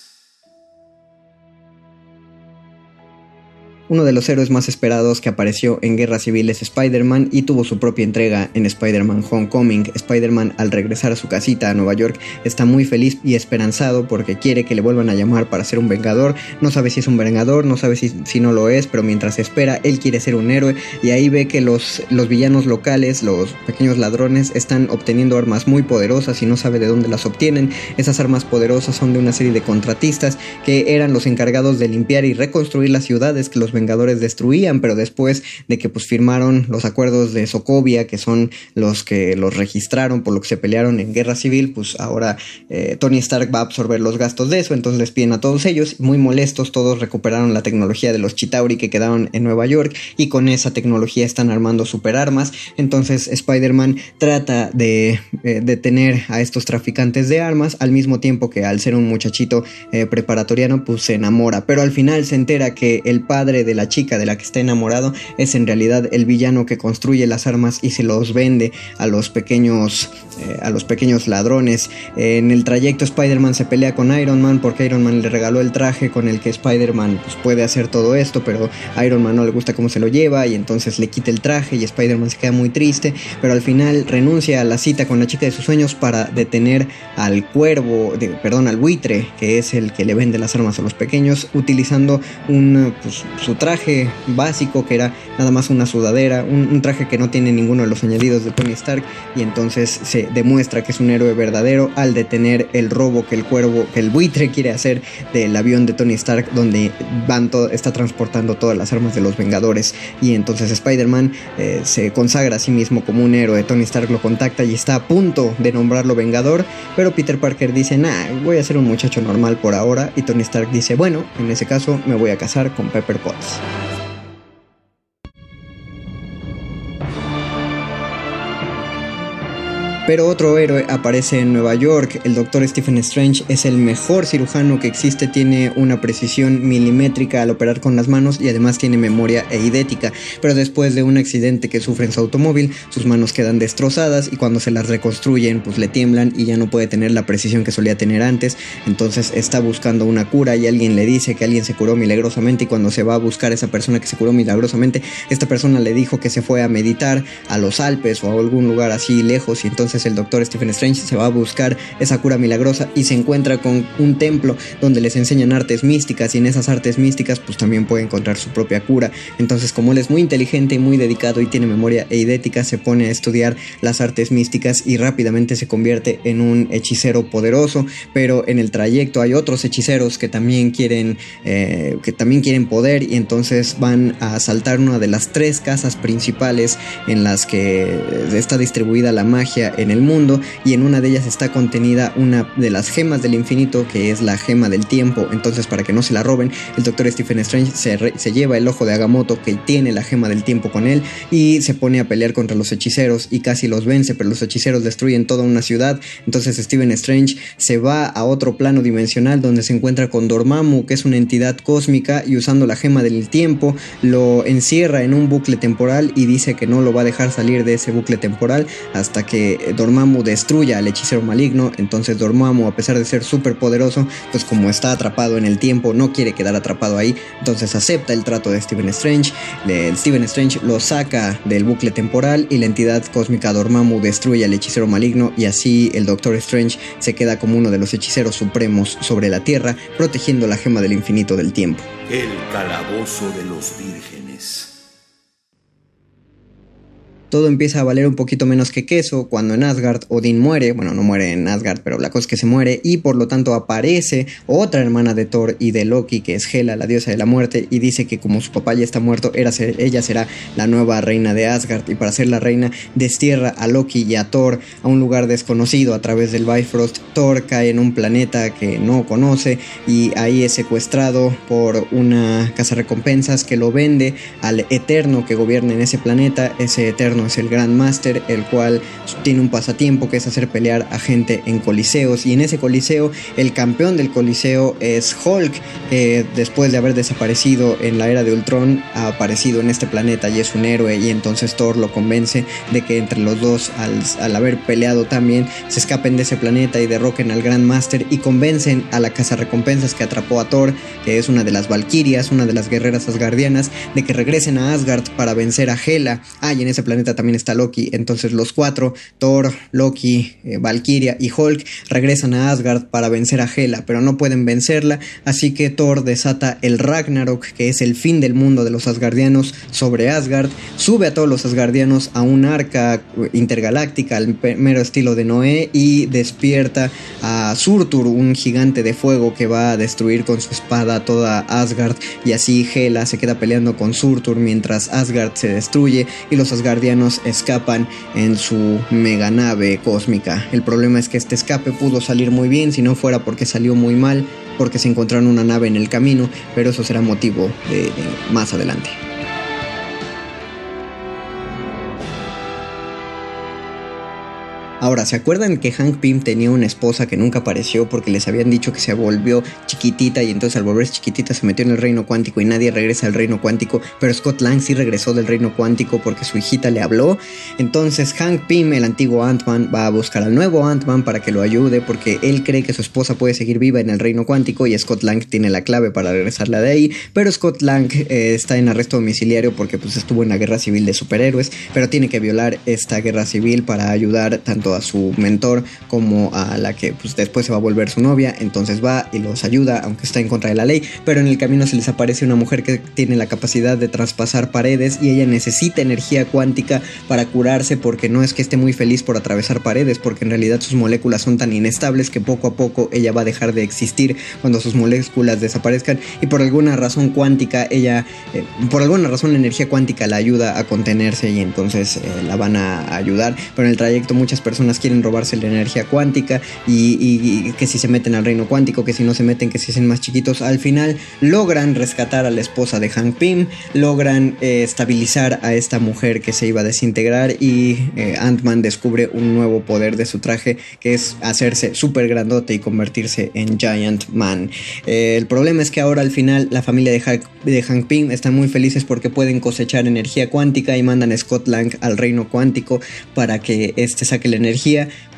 Uno de los héroes más esperados que apareció en Guerra Civil es Spider-Man y tuvo su propia entrega en Spider-Man Homecoming. Spider-Man al regresar a su casita a Nueva York está muy feliz y esperanzado porque quiere que le vuelvan a llamar para ser un vengador. No sabe si es un vengador, no sabe si, si no lo es, pero mientras espera, él quiere ser un héroe y ahí ve que los, los villanos locales, los pequeños ladrones, están obteniendo armas muy poderosas y no sabe de dónde las obtienen. Esas armas poderosas son de una serie de contratistas que eran los encargados de limpiar y reconstruir las ciudades que los Vengadores destruían, pero después de que pues firmaron los acuerdos de Sokovia, que son los que los registraron por lo que se pelearon en guerra civil, pues ahora eh, Tony Stark va a absorber los gastos de eso, entonces les piden a todos ellos, muy molestos, todos recuperaron la tecnología de los Chitauri que quedaron en Nueva York y con esa tecnología están armando superarmas, entonces Spider-Man trata de eh, detener a estos traficantes de armas al mismo tiempo que al ser un muchachito eh, preparatoriano pues se enamora, pero al final se entera que el padre de de la chica de la que está enamorado es en realidad el villano que construye las armas y se los vende a los pequeños eh, a los pequeños ladrones. En el trayecto Spider-Man se pelea con Iron Man porque Iron Man le regaló el traje con el que Spider-Man pues, puede hacer todo esto, pero Iron Man no le gusta cómo se lo lleva y entonces le quita el traje y Spider-Man se queda muy triste, pero al final renuncia a la cita con la chica de sus sueños para detener al cuervo, perdón, al buitre, que es el que le vende las armas a los pequeños, utilizando un, pues, su traje básico que era nada más una sudadera, un, traje que no tiene ninguno de los añadidos de Tony Stark y entonces se demuestra que es un héroe verdadero al detener el robo que el cuervo, que el buitre quiere hacer del avión de Tony Stark donde van está transportando todas las armas de los Vengadores y entonces Spider-Man eh, se consagra a sí mismo como un héroe, Tony Stark lo contacta y está a punto de nombrarlo Vengador, pero Peter Parker dice, nah, voy a ser un muchacho normal por ahora y Tony Stark dice, bueno, en ese caso me voy a casar con Pepper Potts. Sports. Pero otro héroe aparece en Nueva York. El doctor Stephen Strange es el mejor cirujano que existe, tiene una precisión milimétrica al operar con las manos y además tiene memoria eidética. Pero después de un accidente que sufre en su automóvil, sus manos quedan destrozadas y cuando se las reconstruyen, pues le tiemblan y ya no puede tener la precisión que solía tener antes. Entonces está buscando una cura y alguien le dice que alguien se curó milagrosamente y cuando se va a buscar a esa persona que se curó milagrosamente, esta persona le dijo que se fue a meditar a los Alpes o a algún lugar así lejos y entonces el doctor Stephen Strange se va a buscar esa cura milagrosa y se encuentra con un templo donde les enseñan artes místicas y en esas artes místicas pues también puede encontrar su propia cura. Entonces como él es muy inteligente y muy dedicado y tiene memoria eidética se pone a estudiar las artes místicas y rápidamente se convierte en un hechicero poderoso, pero en el trayecto hay otros hechiceros que también quieren eh, que también quieren poder y entonces van a asaltar una de las tres casas principales en las que está distribuida la magia en el mundo y en una de ellas está contenida una de las gemas del infinito que es la gema del tiempo. Entonces para que no se la roben, el doctor Stephen Strange se, lleva el ojo de Agamotto que tiene la gema del tiempo con él y se pone a pelear contra los hechiceros y casi los vence, pero los hechiceros destruyen toda una ciudad. Entonces Stephen Strange se va a otro plano dimensional donde se encuentra con Dormammu, que es una entidad cósmica y usando la gema del tiempo lo encierra en un bucle temporal y dice que no lo va a dejar salir de ese bucle temporal hasta que Dormammu destruya al hechicero maligno, entonces Dormammu a pesar de ser súper poderoso, pues como está atrapado en el tiempo, no quiere quedar atrapado ahí, entonces acepta el trato de Stephen Strange, le, Stephen Strange lo saca del bucle temporal y la entidad cósmica Dormammu destruye al hechicero maligno y así el Doctor Strange se queda como uno de los hechiceros supremos sobre la Tierra, protegiendo la gema del infinito del tiempo. El calabozo de los vírgenes. Todo empieza a valer un poquito menos que queso cuando en Asgard Odín muere, bueno, no muere en Asgard, pero la cosa es que se muere y por lo tanto aparece otra hermana de Thor y de Loki, que es Hela, la diosa de la muerte, y dice que como su papá ya está muerto, ella será la nueva reina de Asgard y para ser la reina destierra a Loki y a Thor a un lugar desconocido a través del Bifrost. Thor cae en un planeta que no conoce y ahí es secuestrado por una casa recompensas que lo vende al Eterno que gobierna en ese planeta, ese Eterno es el Grand Master, el cual tiene un pasatiempo que es hacer pelear a gente en coliseos. Y en ese coliseo, el campeón del coliseo es Hulk, después de haber desaparecido en la era de Ultron, ha aparecido en este planeta y es un héroe. Y entonces Thor lo convence de que entre los dos, al, haber peleado también, se escapen de ese planeta y derroquen al Grand Master y convencen a la casa recompensas que atrapó a Thor, que es una de las Valkyrias, una de las guerreras asgardianas, de que regresen a Asgard para vencer a Hela. Ah, y en ese planeta también está Loki. Entonces los cuatro, Thor, Loki, eh, Valkyria y Hulk, regresan a Asgard para vencer a Hela, pero no pueden vencerla, así que Thor desata el Ragnarok, que es el fin del mundo de los Asgardianos, sobre Asgard, sube a todos los Asgardianos a un arca intergaláctica al mero estilo de Noé y despierta a Surtur, un gigante de fuego que va a destruir con su espada toda Asgard y así Hela se queda peleando con Surtur mientras Asgard se destruye y los Asgardianos escapan en su mega nave cósmica. El problema es que este escape pudo salir muy bien si no fuera porque salió muy mal, porque se encontraron una nave en el camino, pero eso será motivo de más adelante. Ahora, ¿se acuerdan que Hank Pym tenía una esposa que nunca apareció porque les habían dicho que se volvió chiquitita y entonces al volverse chiquitita se metió en el reino cuántico y nadie regresa al reino cuántico? Pero Scott Lang sí regresó del reino cuántico porque su hijita le habló. Entonces Hank Pym, el antiguo Ant-Man, va a buscar al nuevo Ant-Man para que lo ayude porque él cree que su esposa puede seguir viva en el reino cuántico y Scott Lang tiene la clave para regresarla de ahí. Pero Scott Lang eh, está en arresto domiciliario porque pues estuvo en la guerra civil de superhéroes, pero tiene que violar esta guerra civil para ayudar tanto a su mentor como a la que pues, después se va a volver su novia, entonces va y los ayuda, aunque está en contra de la ley, pero en el camino se les aparece una mujer que tiene la capacidad de traspasar paredes y ella necesita energía cuántica para curarse porque no es que esté muy feliz por atravesar paredes, porque en realidad sus moléculas son tan inestables que poco a poco ella va a dejar de existir cuando sus moléculas desaparezcan. Y por alguna razón cuántica ella, eh, por alguna razón la energía cuántica la ayuda a contenerse y entonces eh, la van a ayudar, pero en el trayecto muchas personas quieren robarse la energía cuántica y, que si se meten al reino cuántico, que si no se meten, que si hacen más chiquitos, al final logran rescatar a la esposa de Hank Pym, logran eh, estabilizar a esta mujer que se iba a desintegrar y Ant-Man descubre un nuevo poder de su traje que es hacerse súper grandote y convertirse en Giant Man. el problema es que ahora al final la familia de Hank, de Hank Pym están muy felices porque pueden cosechar energía cuántica y mandan a Scott Lang al reino cuántico para que este saque la energía,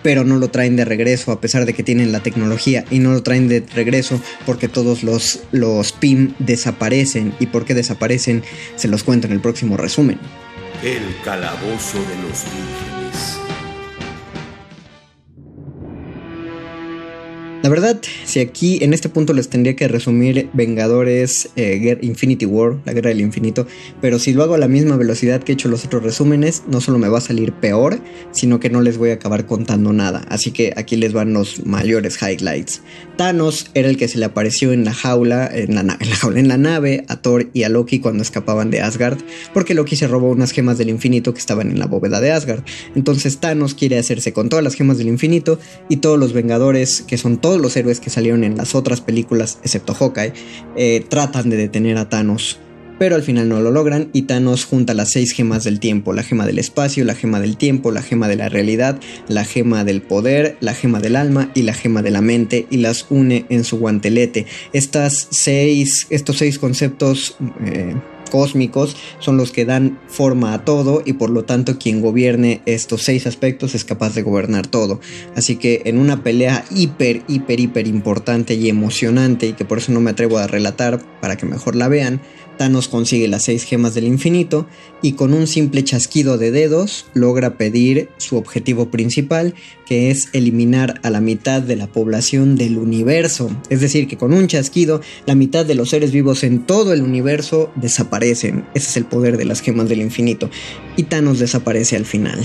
pero no lo traen de regreso a pesar de que tienen la tecnología y no lo traen de regreso porque todos los, los PIM desaparecen. Y por qué desaparecen se los cuento en el próximo resumen. El calabozo de los La verdad, si aquí en este punto les tendría que resumir Vengadores eh, Infinity War, la guerra del infinito, pero si lo hago a la misma velocidad que he hecho los otros resúmenes, no solo me va a salir peor, sino que no les voy a acabar contando nada. Así que aquí les van los mayores highlights. Thanos era el que se le apareció en la jaula, en la, en la jaula, en la nave, a Thor y a Loki cuando escapaban de Asgard, porque Loki se robó unas gemas del infinito que estaban en la bóveda de Asgard. Entonces Thanos quiere hacerse con todas las gemas del infinito y todos los Vengadores, que son todos todos los héroes que salieron en las otras películas, excepto Hawkeye, eh, tratan de detener a Thanos. Pero al final no lo logran y Thanos junta las seis gemas del tiempo, la gema del espacio, la gema del tiempo, la gema de la realidad, la gema del poder, la gema del alma y la gema de la mente y las une en su guantelete. Estas seis, estos seis conceptos eh, cósmicos son los que dan forma a todo y por lo tanto quien gobierne estos seis aspectos es capaz de gobernar todo. Así que en una pelea hiper, hiper, hiper importante y emocionante y que por eso no me atrevo a relatar para que mejor la vean, Thanos consigue las seis gemas del infinito y con un simple chasquido de dedos logra pedir su objetivo principal, que es eliminar a la mitad de la población del universo. Es decir, que con un chasquido la mitad de los seres vivos en todo el universo desaparecen. Ese es el poder de las gemas del infinito. Y Thanos desaparece al final.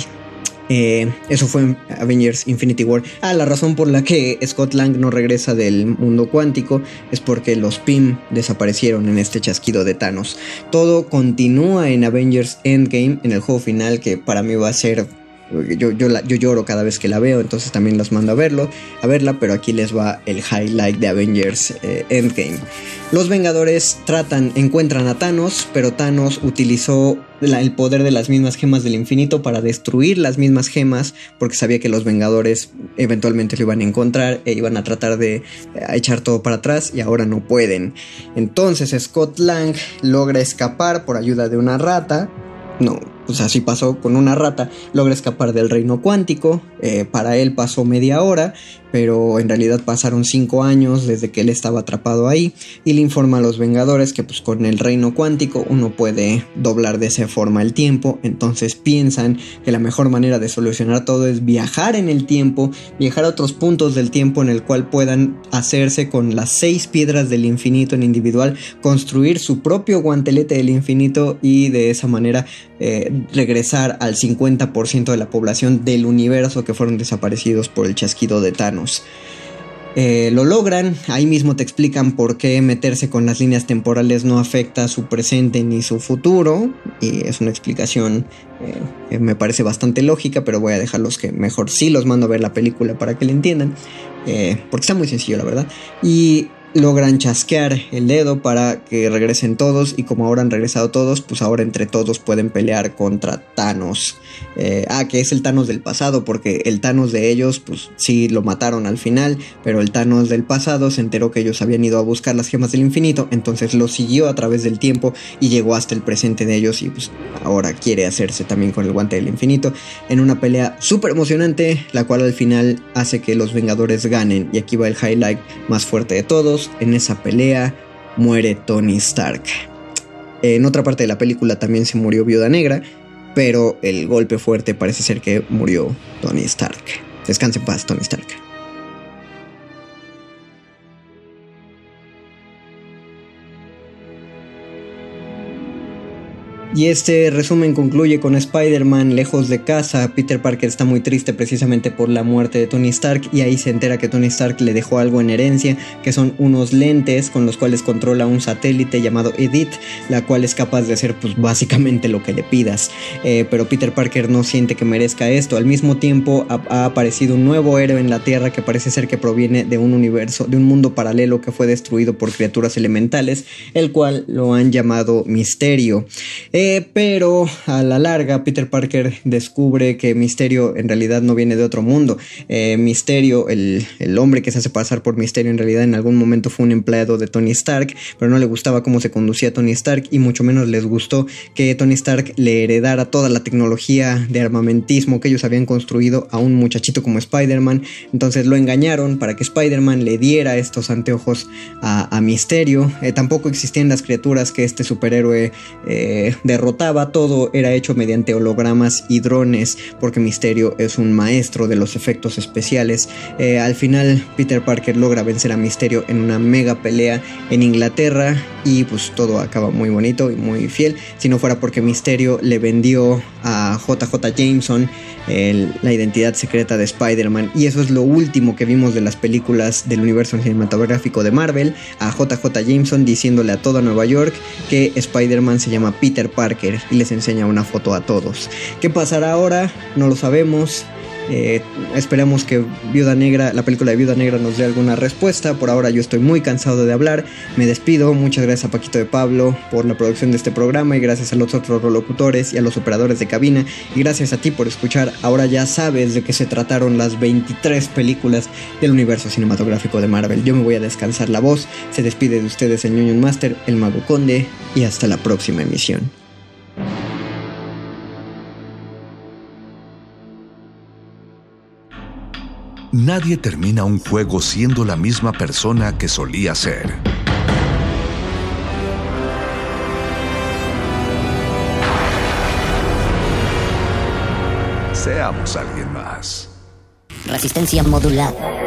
Eh, eso fue en Avengers Infinity War. Ah, la razón por la que Scott Lang no regresa del mundo cuántico es porque los PIM desaparecieron en este chasquido de Thanos. Todo continúa en Avengers Endgame, en el juego final que para mí va a ser yo, yo, lloro cada vez que la veo, entonces también los mando a verlo, a verla, pero aquí les va el highlight de Avengers eh, Endgame. Los Vengadores tratan, encuentran a Thanos, pero Thanos utilizó el poder de las mismas gemas del infinito para destruir las mismas gemas, porque sabía que los Vengadores eventualmente lo iban a encontrar e iban a tratar de eh, echar todo para atrás y ahora no pueden. Entonces Scott Lang logra escapar por ayuda de una rata. No, pues así pasó con una rata, logra escapar del reino cuántico, eh, para él pasó media hora, pero en realidad pasaron cinco años desde que él estaba atrapado ahí y le informa a los Vengadores que pues con el reino cuántico uno puede doblar de esa forma el tiempo, entonces piensan que la mejor manera de solucionar todo es viajar en el tiempo, viajar a otros puntos del tiempo en el cual puedan hacerse con las seis piedras del infinito en individual, construir su propio guantelete del infinito y de esa manera eh, regresar al 50% de la población del universo que fueron desaparecidos por el chasquido de Thanos. Eh, lo logran, ahí mismo te explican por qué meterse con las líneas temporales no afecta su presente ni su futuro, y es una explicación eh, que me parece bastante lógica, pero voy a dejarlos que mejor sí los mando a ver la película para que la entiendan, porque está muy sencillo la verdad. Y logran chasquear el dedo para que regresen todos y como ahora han regresado todos, pues ahora entre todos pueden pelear contra Thanos. Eh, ah, que es el Thanos del pasado, porque el Thanos de ellos, pues sí lo mataron al final, pero el Thanos del pasado se enteró que ellos habían ido a buscar las gemas del infinito, entonces lo siguió a través del tiempo y llegó hasta el presente de ellos y pues ahora quiere hacerse también con el guante del infinito en una pelea súper emocionante, la cual al final hace que los Vengadores ganen y aquí va el highlight más fuerte de todos en esa pelea muere Tony Stark. En otra parte de la película también se murió Viuda Negra, pero el golpe fuerte parece ser que murió Tony Stark. Descanse en paz, Tony Stark. Y este resumen concluye con Spider-Man lejos de casa. Peter Parker está muy triste precisamente por la muerte de Tony Stark y ahí se entera que Tony Stark le dejó algo en herencia, que son unos lentes con los cuales controla un satélite llamado Edith, la cual es capaz de hacer pues básicamente lo que le pidas. Eh, pero Peter Parker no siente que merezca esto. Al mismo tiempo ha, aparecido un nuevo héroe en la Tierra que parece ser que proviene de un universo, de un mundo paralelo que fue destruido por criaturas elementales, el cual lo han llamado Misterio. Eh, pero a la larga Peter Parker descubre que Misterio en realidad no viene de otro mundo. Eh, Misterio, el, el, hombre que se hace pasar por Misterio en realidad en algún momento fue un empleado de Tony Stark, pero no le gustaba cómo se conducía Tony Stark y mucho menos les gustó que Tony Stark le heredara toda la tecnología de armamentismo que ellos habían construido a un muchachito como Spider-Man. Entonces lo engañaron para que Spider-Man le diera estos anteojos a, a Misterio. Eh, tampoco existían las criaturas que este superhéroe eh, derrotaba, todo era hecho mediante hologramas y drones, porque Misterio es un maestro de los efectos especiales. Eh, al final, Peter Parker logra vencer a Misterio en una mega pelea en Inglaterra y pues todo acaba muy bonito y muy fiel. Si no fuera porque Misterio le vendió a JJ Jameson la identidad secreta de Spider-Man y eso es lo último que vimos de las películas del universo cinematográfico de Marvel, a JJ Jameson diciéndole a toda Nueva York que Spider-Man se llama Peter Parker y les enseña una foto a todos. ¿Qué pasará ahora? No lo sabemos. Eh, esperemos que Viuda Negra, la película de Viuda Negra nos dé alguna respuesta. Por ahora yo estoy muy cansado de hablar. Me despido. Muchas gracias a Paquito de Pablo por la producción de este programa y gracias a los otros locutores y a los operadores de cabina. Y gracias a ti por escuchar. Ahora ya sabes de qué se trataron las 23 películas del universo cinematográfico de Marvel. Yo me voy a descansar la voz. Se despide de ustedes el Union Master, el Mago Conde y hasta la próxima emisión. Nadie termina un juego siendo la misma persona que solía ser. Seamos alguien más. Resistencia modulada.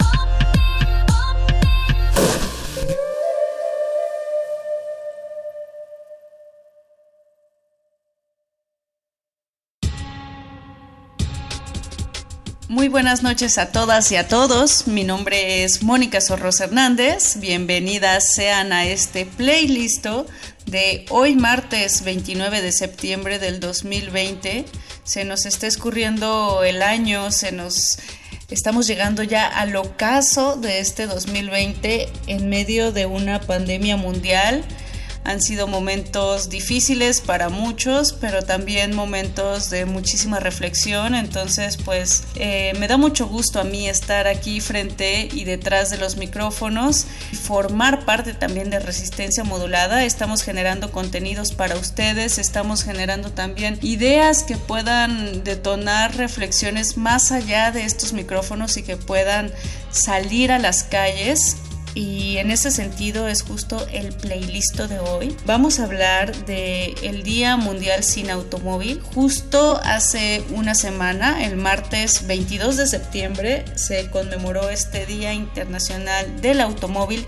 Muy buenas noches a todas y a todos. Mi nombre es Mónica Sorros Hernández. Bienvenidas sean a este playlist de hoy martes 29 de septiembre del 2020. Se nos está escurriendo el año, se nos estamos llegando ya al ocaso de este 2020 en medio de una pandemia mundial. Han sido momentos difíciles para muchos, pero también momentos de muchísima reflexión. Entonces, pues eh, me da mucho gusto a mí estar aquí frente y detrás de los micrófonos formar parte también de Resistencia Modulada. Estamos generando contenidos para ustedes, estamos generando también ideas que puedan detonar reflexiones más allá de estos micrófonos y que puedan salir a las calles y en ese sentido es justo el playlist de hoy. Vamos a hablar de el Día Mundial sin Automóvil. Justo hace una semana, el martes 22 de septiembre, se conmemoró este Día Internacional del Automóvil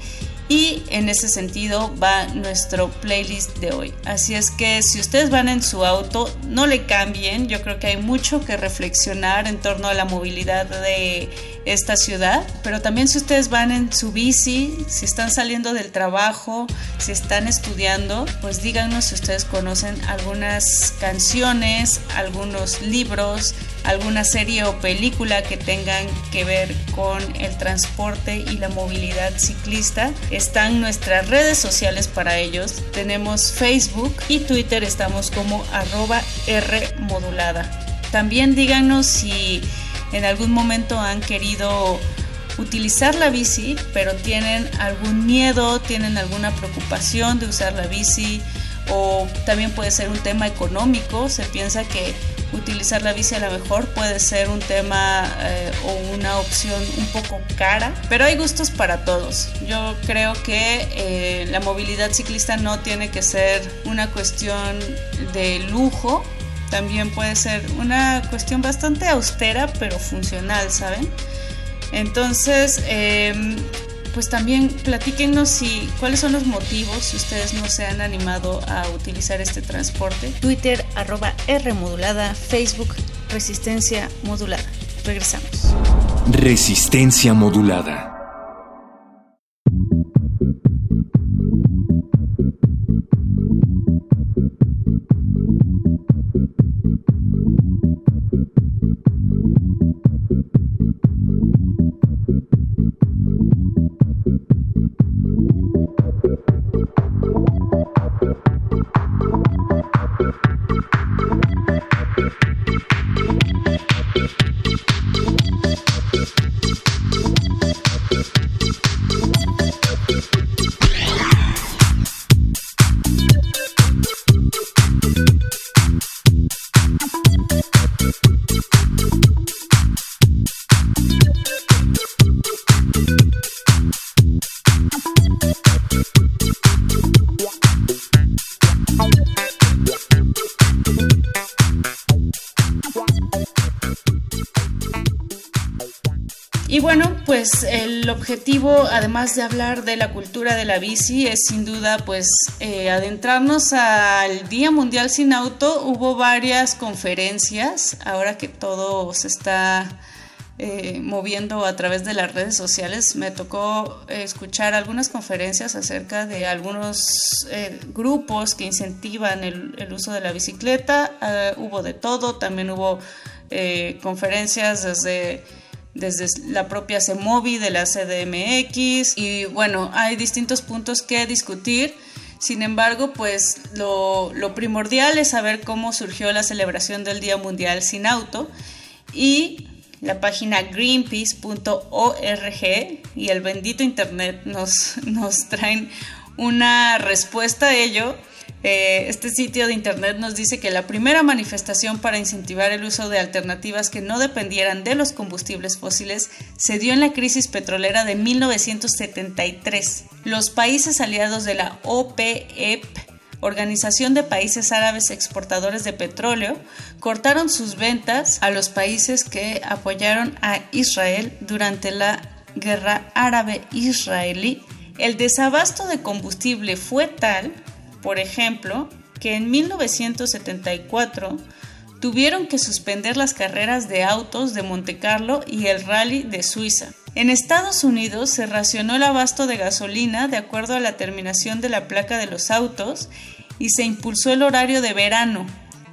y en ese sentido va nuestro playlist de hoy. Así es que si ustedes van en su auto, no le cambien. Yo creo que hay mucho que reflexionar en torno a la movilidad de esta ciudad. Pero también si ustedes van en su bici, si están saliendo del trabajo, si están estudiando, pues díganos si ustedes conocen algunas canciones, algunos libros alguna serie o película que tengan que ver con el transporte y la movilidad ciclista. Están nuestras redes sociales para ellos. Tenemos Facebook y Twitter, estamos como arroba R. También díganos si en algún momento han querido utilizar la bici, pero tienen algún miedo, tienen alguna preocupación de usar la bici o también puede ser un tema económico. Se piensa que utilizar la bici a lo mejor puede ser un tema eh, o una opción un poco cara, pero hay gustos para todos. Yo creo que eh, la movilidad ciclista no tiene que ser una cuestión de lujo, también puede ser una cuestión bastante austera pero funcional, ¿saben? Entonces, em, pues también platíquenos si cuáles son los motivos si ustedes no se han animado a utilizar este transporte. Twitter arroba R modulada, Facebook Resistencia Modulada. Regresamos. Resistencia Modulada. Además de hablar de la cultura de la bici, es sin duda pues eh, adentrarnos al Día Mundial sin Auto. Hubo varias conferencias, ahora que todo se está eh, moviendo a través de las redes sociales, me tocó escuchar algunas conferencias acerca de algunos eh, grupos que incentivan el, el, uso de la bicicleta. Ah, hubo de todo, también hubo conferencias desde desde la propia CEMOVI de la CDMX y bueno, hay distintos puntos que discutir. Sin embargo, pues lo, lo, primordial es saber cómo surgió la celebración del Día Mundial sin Auto y la página greenpeace.org y el bendito Internet nos, (laughs) nos traen una respuesta a ello eh, este sitio de internet nos dice que la primera manifestación para incentivar el uso de alternativas que no dependieran de los combustibles fósiles se dio en la crisis petrolera de 1973. Los países aliados de la OPEP Organización de Países Árabes Exportadores de Petróleo, cortaron sus ventas a los países que apoyaron a Israel durante la guerra árabe-israelí. El desabasto de combustible fue tal por ejemplo, que en 1974 tuvieron que suspender las carreras de autos de Monte Carlo y el rally de Suiza. En Estados Unidos se racionó el abasto de gasolina de acuerdo a la terminación de la placa de los autos y se impulsó el horario de verano,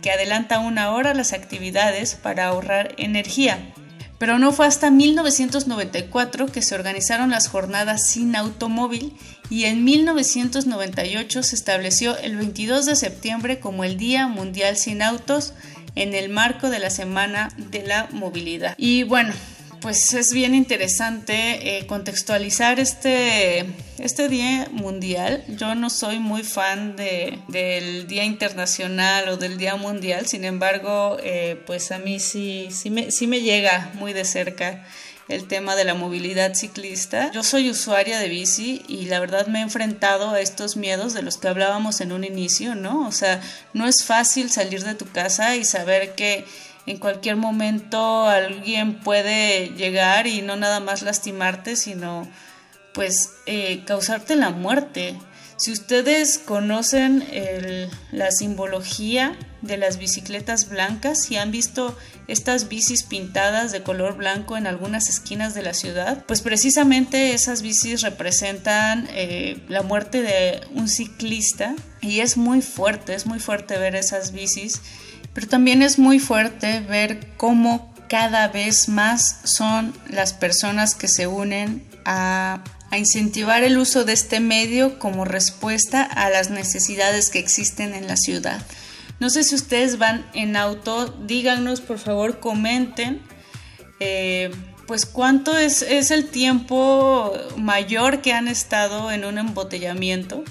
que adelanta una hora las actividades para ahorrar energía. Pero no fue hasta 1994 que se organizaron las jornadas sin automóvil y en 1998 se estableció el 22 de septiembre como el Día Mundial sin Autos en el marco de la Semana de la Movilidad. Y bueno, pues es bien interesante eh, contextualizar este, este Día Mundial. Yo no soy muy fan de, del Día Internacional o del Día Mundial, sin embargo, eh, pues a mí sí, sí, me, sí me llega muy de cerca el tema de la movilidad ciclista. Yo soy usuaria de bici y la verdad me he enfrentado a estos miedos de los que hablábamos en un inicio, ¿no? O sea, no es fácil salir de tu casa y saber que en cualquier momento alguien puede llegar y no nada más lastimarte, sino pues eh, causarte la muerte. Si ustedes conocen la simbología de las bicicletas blancas y han visto estas bicis pintadas de color blanco en algunas esquinas de la ciudad, pues precisamente esas bicis representan eh, la muerte de un ciclista y es muy fuerte, es muy fuerte ver esas bicis Pero también es muy fuerte ver cómo cada vez más son las personas que se unen a, incentivar el uso de este medio como respuesta a las necesidades que existen en la ciudad. No sé si ustedes van en auto, díganos por favor, comenten. Eh, pues cuánto es el tiempo mayor que han estado en un embotellamiento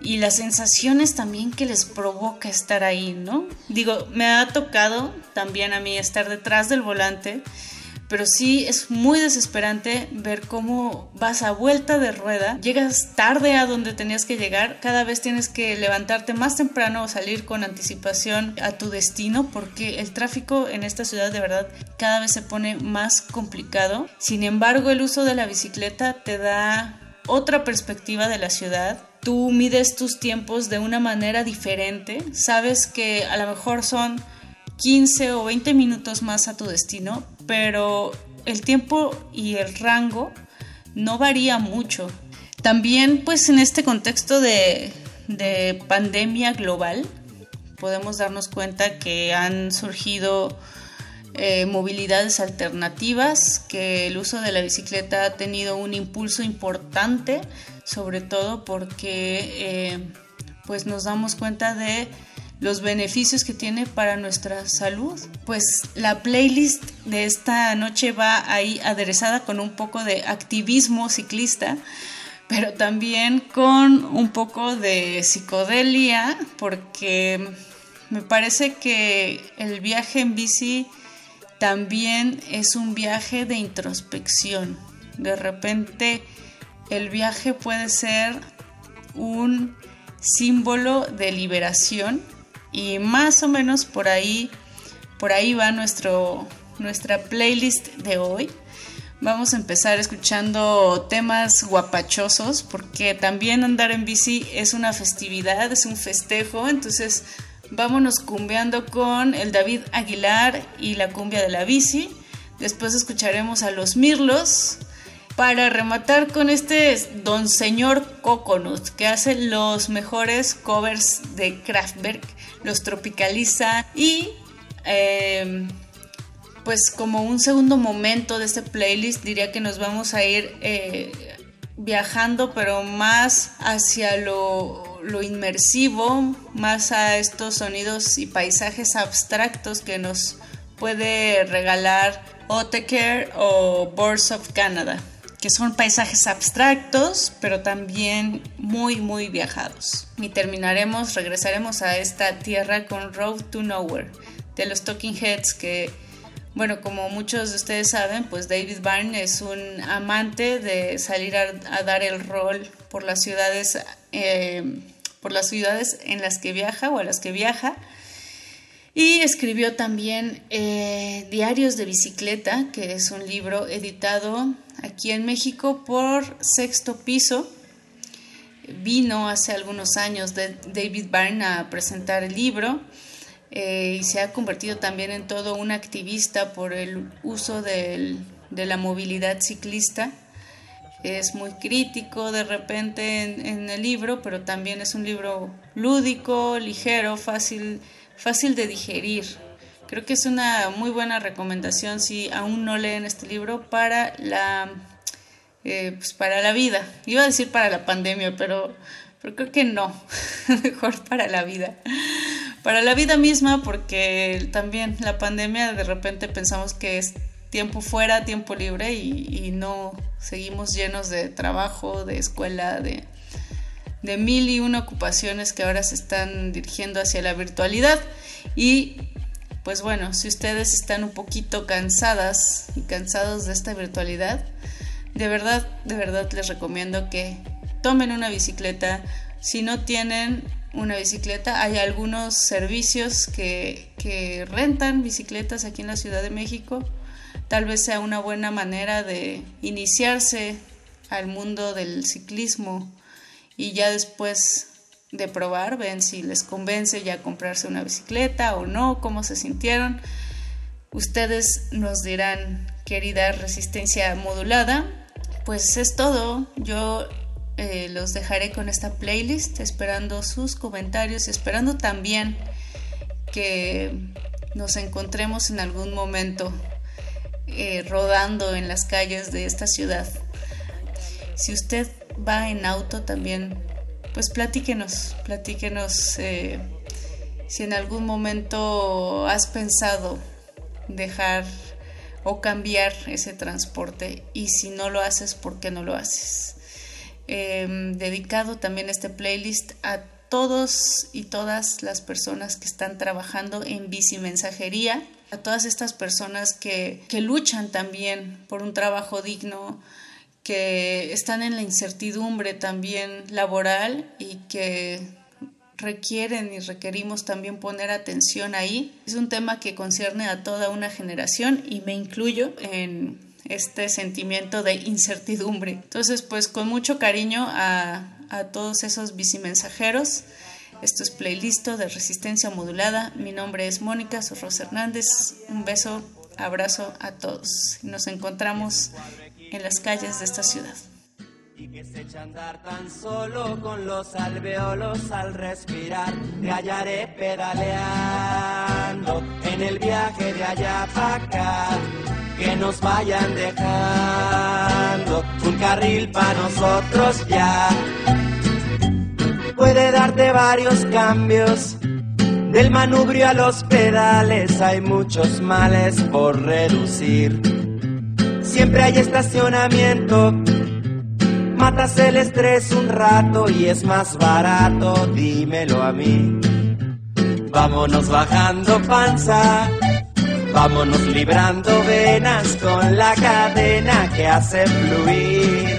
y las sensaciones también que les provoca estar ahí, ¿no? Digo, me ha tocado también a mí estar detrás del volante pero sí es muy desesperante ver cómo vas a vuelta de rueda, llegas tarde a donde tenías que llegar, cada vez tienes que levantarte más temprano o salir con anticipación a tu destino porque el tráfico en esta ciudad de verdad cada vez se pone más complicado. Sin embargo, el uso de la bicicleta te da otra perspectiva de la ciudad, tú mides tus tiempos de una manera diferente, sabes que a lo mejor son 15 o 20 minutos más a tu destino, pero el tiempo y el rango no varía mucho. También pues en este contexto de, pandemia global podemos darnos cuenta que han surgido eh, movilidades alternativas, que el uso de la bicicleta ha tenido un impulso importante, sobre todo porque eh, pues nos damos cuenta de los beneficios que tiene para nuestra salud. Pues la playlist de esta noche va ahí aderezada con un poco de activismo ciclista, pero también con un poco de psicodelia, porque me parece que el viaje en bici también es un viaje de introspección. De repente el viaje puede ser un símbolo de liberación y más o menos por ahí, por ahí va nuestro, nuestra playlist de hoy. Vamos a empezar escuchando temas guapachosos porque también andar en bici es una festividad, es un festejo, entonces vámonos cumbiando con el David Aguilar y la cumbia de la bici. Después escucharemos a los Mirlos para rematar con este Don Señor Coconut que hace los mejores covers de Kraftwerk los tropicaliza y em, pues como un segundo momento de este playlist diría que nos vamos a ir eh, viajando pero más hacia lo, inmersivo, más a estos sonidos y paisajes abstractos que nos puede regalar Oteker o Birds of Canada que son paisajes abstractos, pero también muy, muy viajados. Y terminaremos, regresaremos a esta tierra con Road to Nowhere, de los Talking Heads, que, bueno, como muchos de ustedes saben, pues David Byrne es un amante de salir a, dar el rol por las ciudades, eh, por las ciudades en las que viaja o a las que viaja. Y escribió también eh, Diarios de Bicicleta, que es un libro editado aquí en México por Sexto Piso. Vino hace algunos años de David Byrne a presentar el libro eh, y se ha convertido también en todo un activista por el uso de la movilidad ciclista. Es muy crítico de repente en, en, el libro, pero también es un libro lúdico, ligero, fácil, fácil de digerir. Creo que es una muy buena recomendación si aún no leen este libro para la, eh, pues para la vida. Iba a decir para la pandemia, pero, pero creo que no. (laughs) Mejor para la vida. Para la vida misma, porque también la pandemia de repente pensamos que es tiempo fuera, tiempo libre y, y no seguimos llenos de trabajo, de escuela, de, de mil y una ocupaciones que ahora se están dirigiendo hacia la virtualidad. Y pues bueno, si ustedes están un poquito cansadas y cansados de esta virtualidad, de verdad, de verdad les recomiendo que tomen una bicicleta. Si no tienen una bicicleta, hay algunos servicios que, que rentan bicicletas aquí en la Ciudad de México. Tal vez sea una buena manera de iniciarse al mundo del ciclismo y ya después de probar, ven si les convence ya comprarse una bicicleta o no, cómo se sintieron. Ustedes nos dirán, querida resistencia modulada, pues es todo. Yo eh, los dejaré con esta playlist, esperando sus comentarios, esperando también que nos encontremos en algún momento eh, rodando en las calles de esta ciudad. Si usted va en auto también, pues platíquenos, platíquenos eh, si en algún momento has pensado dejar o cambiar ese transporte y si no lo haces, ¿por qué no lo haces? Em, dedicado también este playlist a todos y todas las personas que están trabajando en bici mensajería, a todas estas personas que, que luchan también por un trabajo digno, que están en la incertidumbre también laboral y que requieren y requerimos también poner atención ahí. Es un tema que concierne a toda una generación y me incluyo en este sentimiento de incertidumbre. Entonces, pues con mucho cariño a, a todos esos bicimensajeros. Esto es playlist de resistencia modulada. Mi nombre es Mónica Sorros Hernández. Un beso, abrazo a todos. Nos encontramos en las calles de esta ciudad. Y que se echa a andar tan solo con los alveolos al respirar. Te hallaré pedaleando en el viaje de allá para acá. Que nos vayan dejando un carril para nosotros ya. Puede darte varios cambios. Del manubrio a los pedales hay muchos males por reducir. Siempre hay estacionamiento Matas el estrés un rato y es más barato, dímelo a mí. Vámonos bajando panza, vámonos librando venas con la cadena que hace fluir.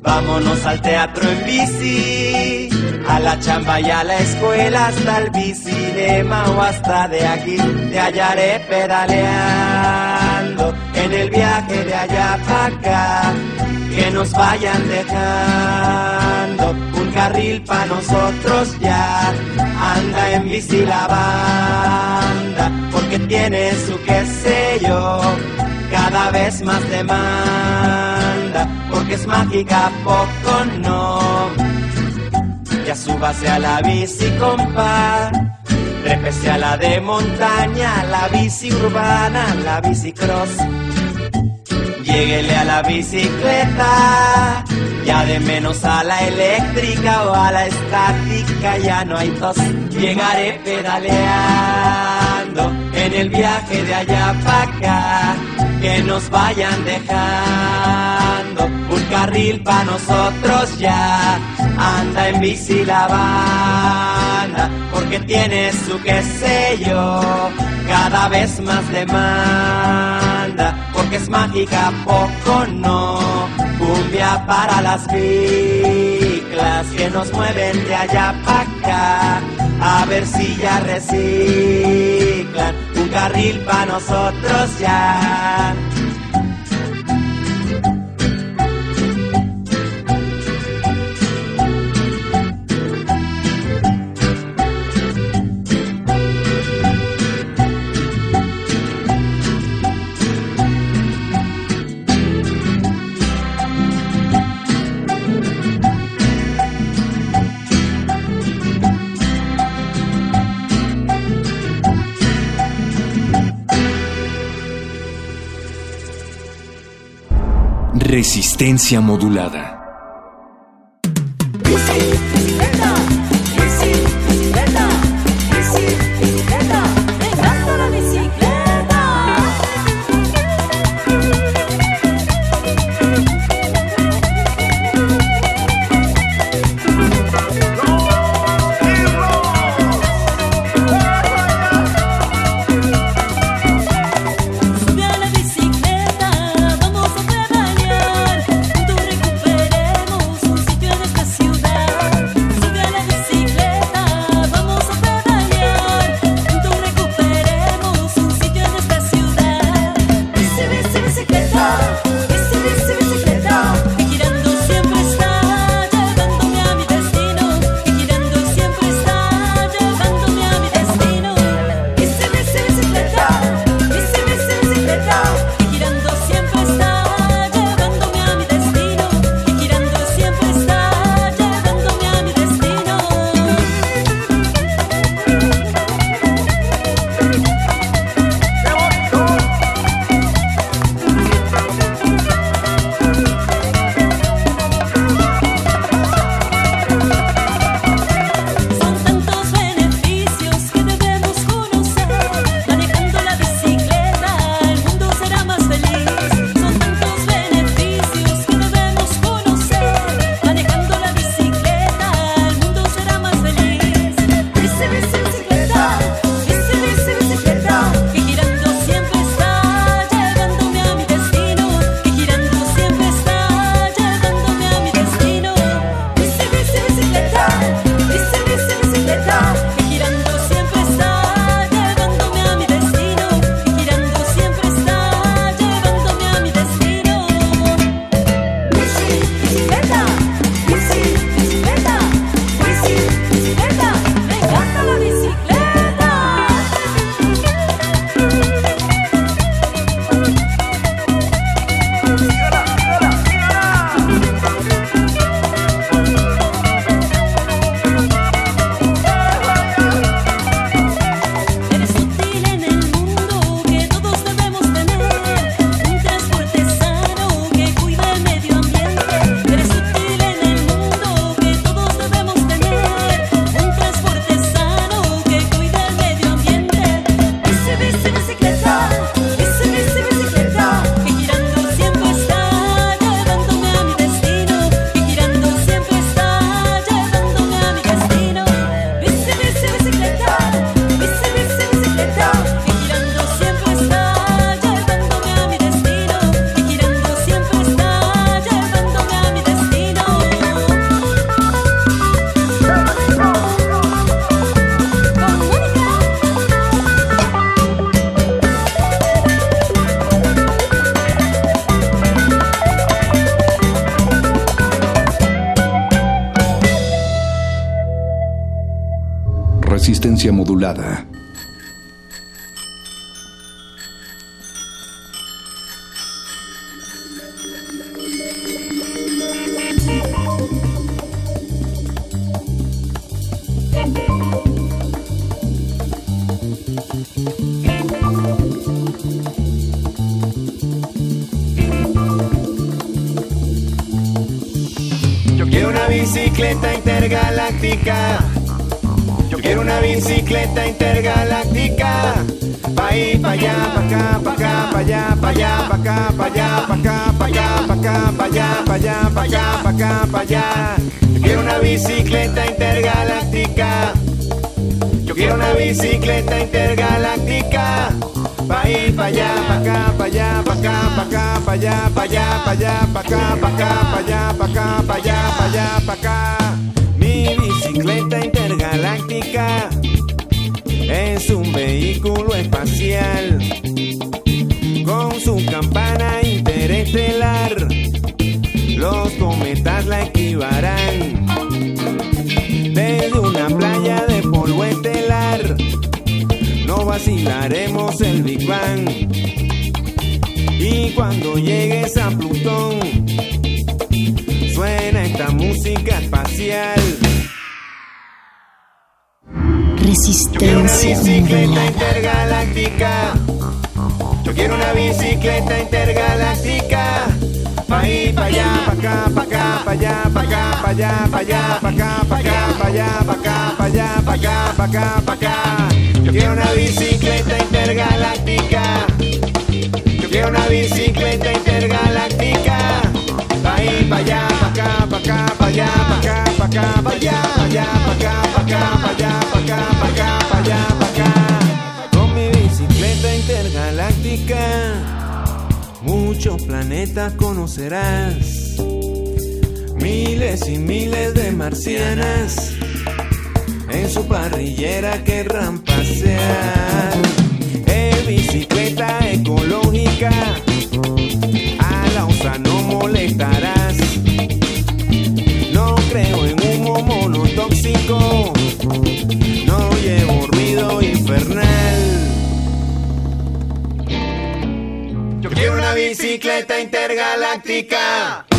Vámonos al teatro en bici, a la chamba y a la escuela, hasta el bicinema o hasta de aquí. Te hallaré pedaleando en el viaje de allá para acá que nos vayan dejando un carril para nosotros ya. Anda en bici la banda, porque tiene su qué sé yo, cada vez más demanda, porque es mágica, poco no. Ya súbase a la bici, compa. Trépese a la de montaña, la bici urbana, la bici cross Lléguele a la bicicleta, ya de menos a la eléctrica o a la estática, ya no hay tos. Llegaré pedaleando en el viaje de allá para acá, que nos vayan dejando un carril para nosotros ya. Anda en bici la banda, porque tiene su qué sé yo, cada vez más demanda porque es mágica, poco no. Cumbia para las biclas que nos mueven de allá para acá. A ver si ya reciclan un carril para nosotros ya. Resistencia modulada. Modulada. Bicicleta intergaláctica. Pa' ir pa' allá, pa' acá, pa' allá, pa' acá, pa' acá, pa' allá, pa' allá, pa' allá, pa' acá, pa' acá, pa' allá, pa' acá, pa' allá, pa' allá, pa' acá. Mi bicicleta intergaláctica es un vehículo espacial con su campana interestelar. Los cometas la equivarán desde una playa de polvo estelar. Vacilaremos el Big Bang. Y cuando llegues a Plutón, suena esta música espacial. Yo quiero una bicicleta intergaláctica. Yo quiero una bicicleta intergaláctica. Pa' ir, pa' allá, pa' acá, pa' acá, pa' allá, pa' acá, pa' allá, pa' allá, pa' acá, pa' acá, pa' allá, pa' acá, pa' allá, pa' acá, pa' acá, pa' acá. Yo quiero una bicicleta intergaláctica. Yo quiero una bicicleta intergaláctica. Pa' ir, pa' allá, pa' acá, pa' acá, pa' allá, pa' acá, pa' acá, pa' allá, pa' allá, pa' acá, pa' acá, pa' allá, pa' acá, pa' acá, pa' allá, pa' acá. Con mi bicicleta intergaláctica, muchos planetas conocerás. Miles y miles de marcianas en su parrillera querrán pasear. En bicicleta ecológica, a la osa no molestarás. No creo en humo monotóxico, no llevo ruido infernal. Yo quiero una bicicleta intergaláctica. Intergaláctica,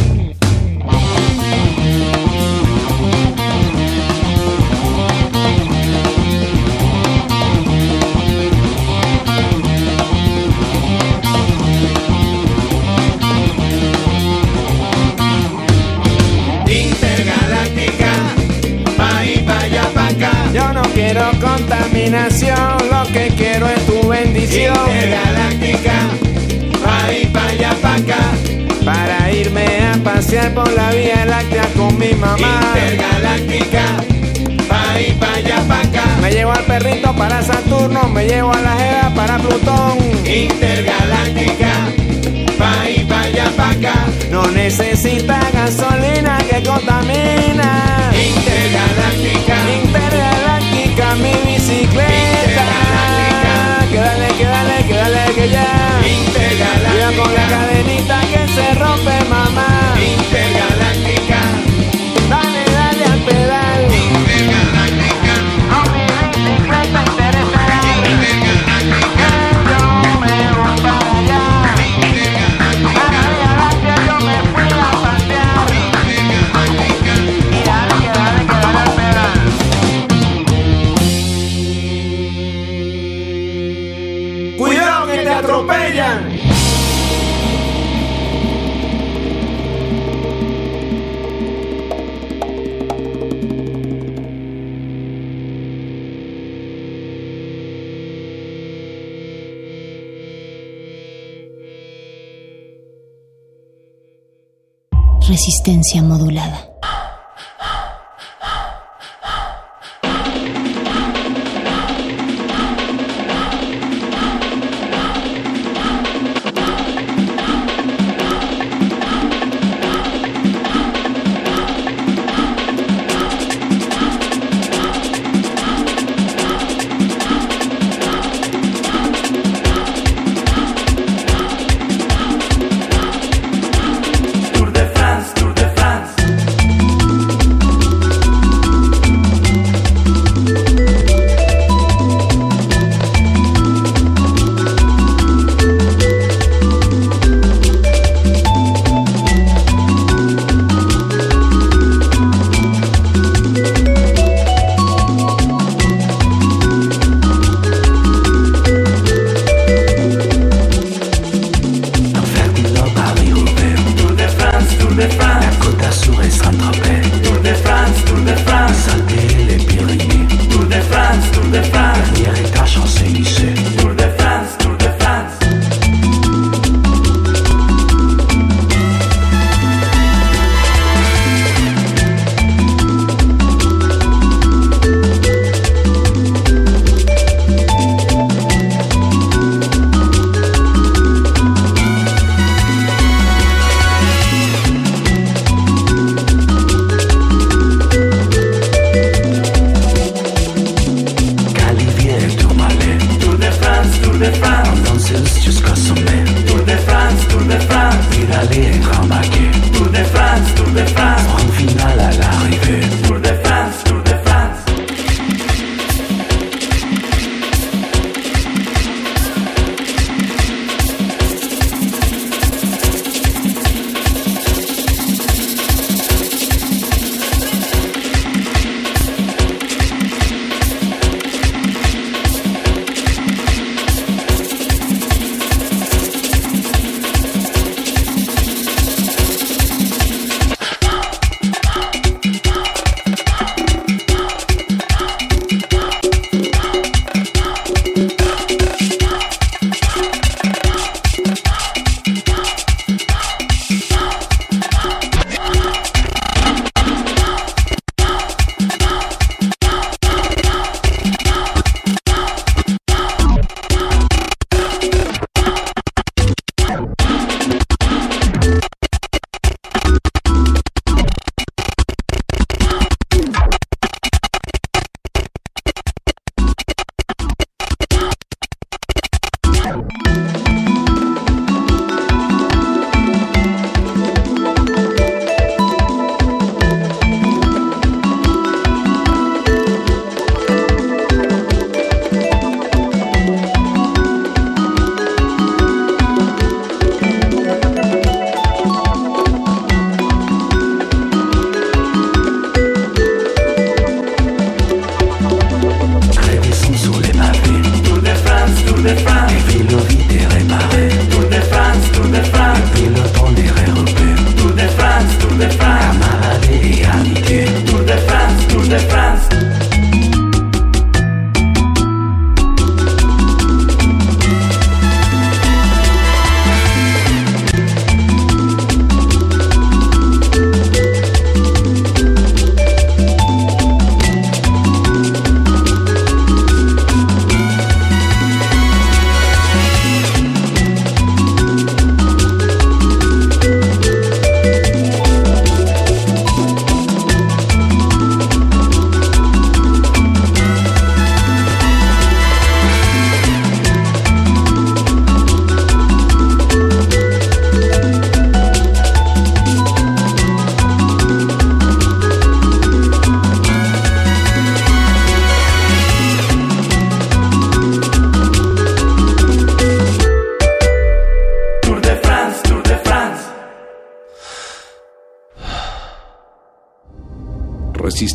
contaminación, lo que quiero es tu bendición. Intergaláctica, pa' y pa' allá, pa' acá. Para irme a pasear por la Vía Láctea con mi mamá. Intergaláctica, pa' y pa' allá, pa' acá. Me llevo al perrito para Saturno, me llevo a la Jeda para Plutón. Intergaláctica, pa' y pa' allá, pa' acá. No necesita gasolina que contamina. Intergaláctica, intergaláctica, mi bicicleta. Que dale, que dale, que dale, que ya. Intergaláctica. Cuida con la cadenita que se rompe, mamá. Resistencia modulada.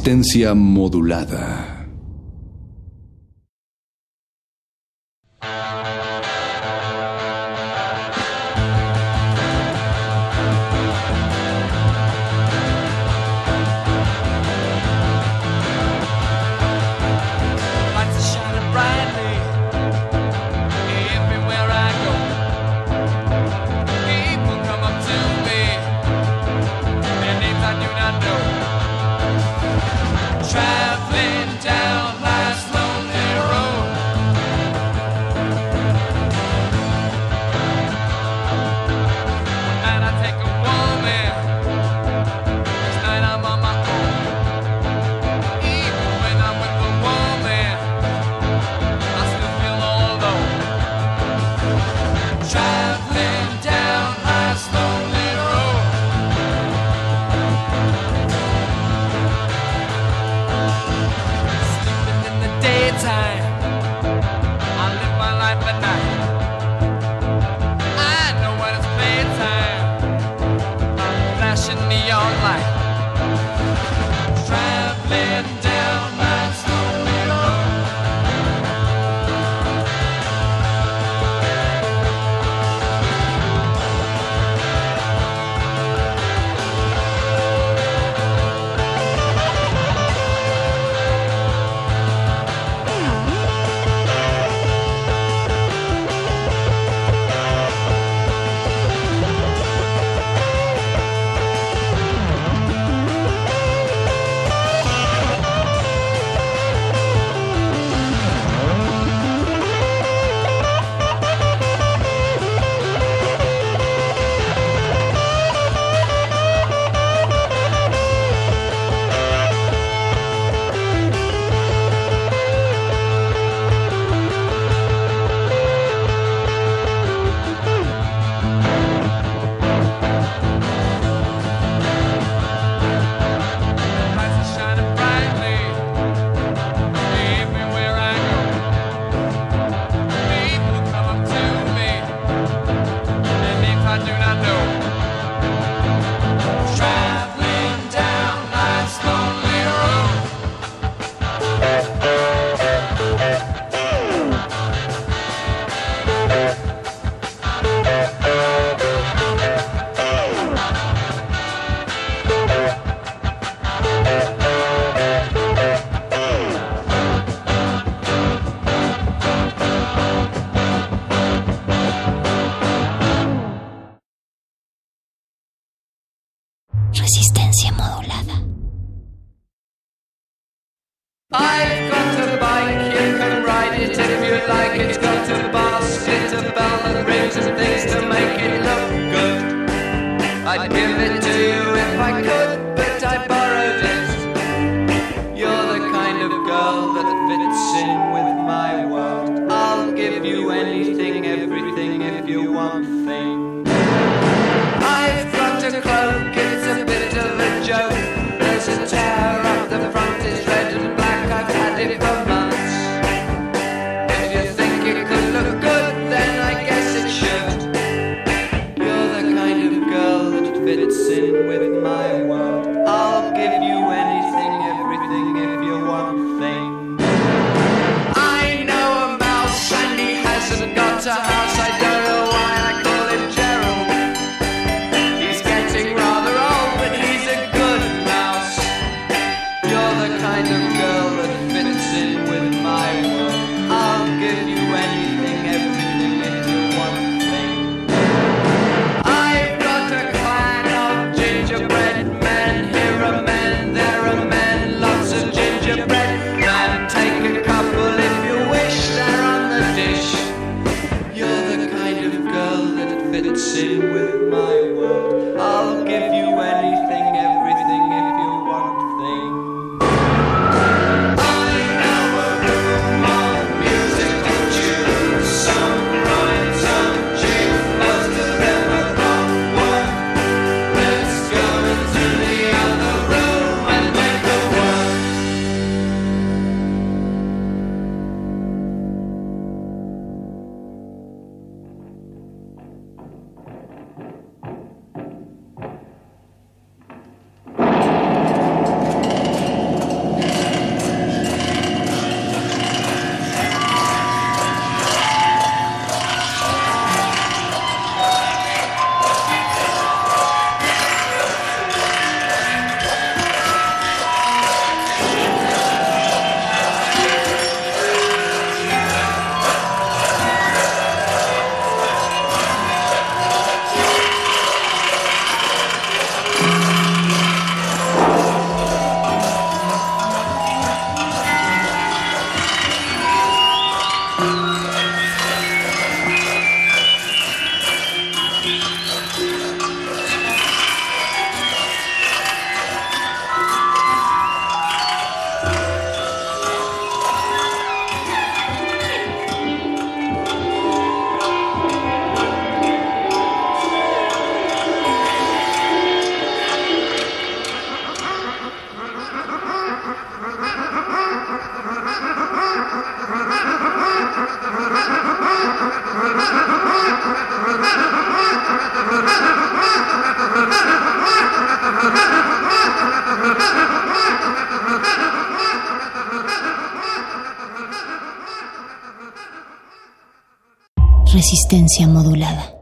Resistencia modulada. Modulada.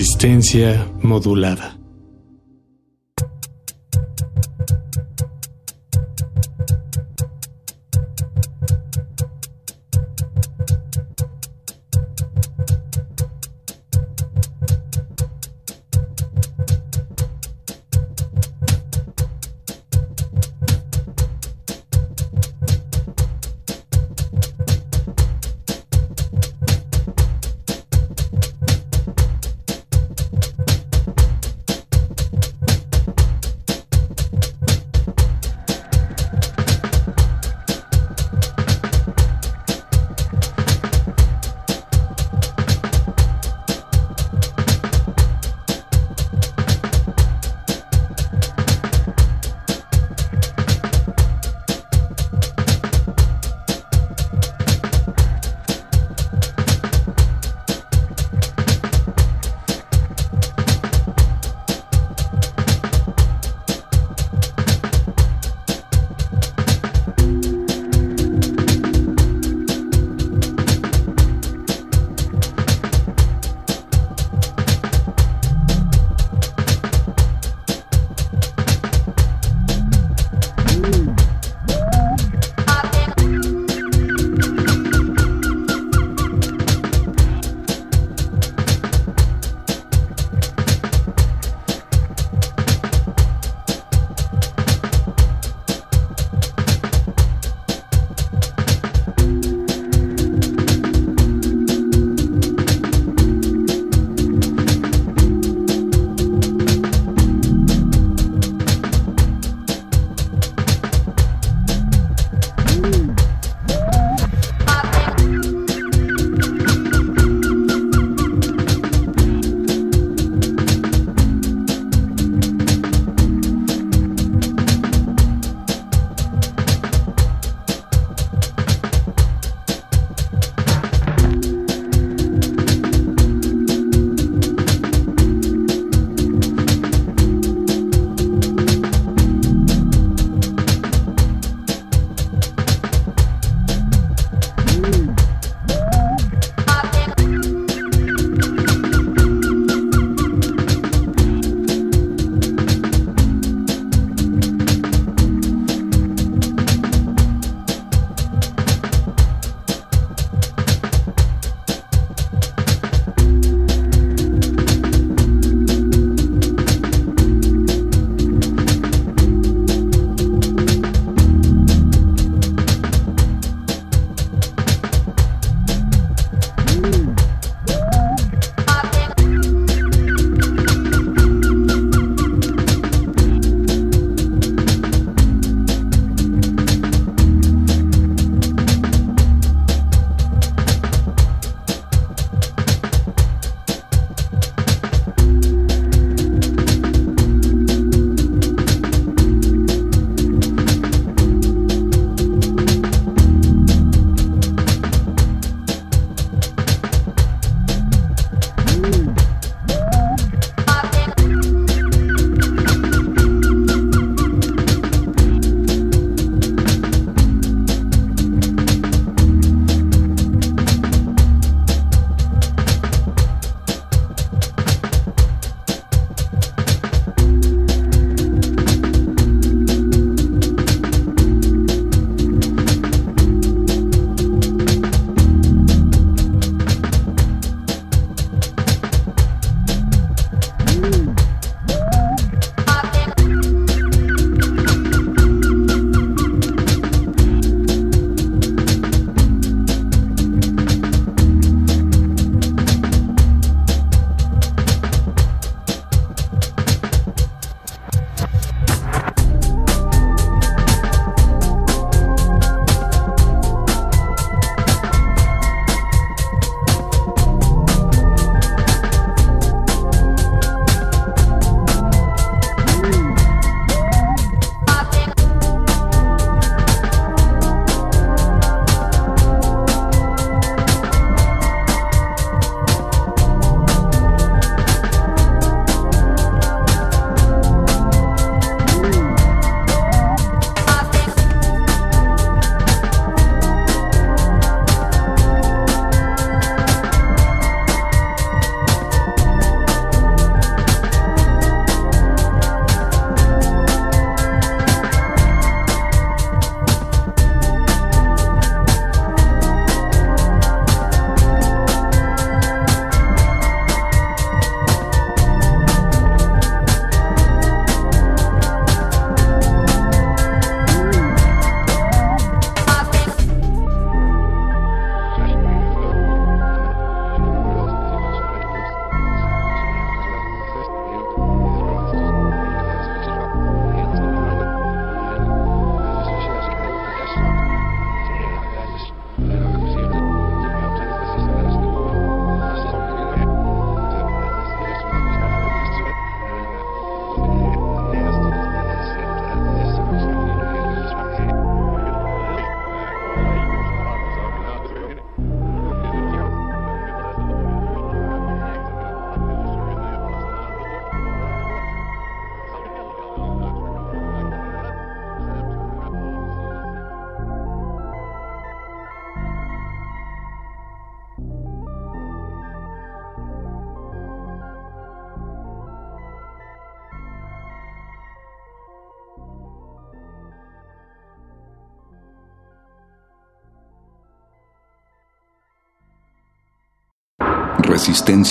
Resistencia modulada.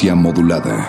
Modulada.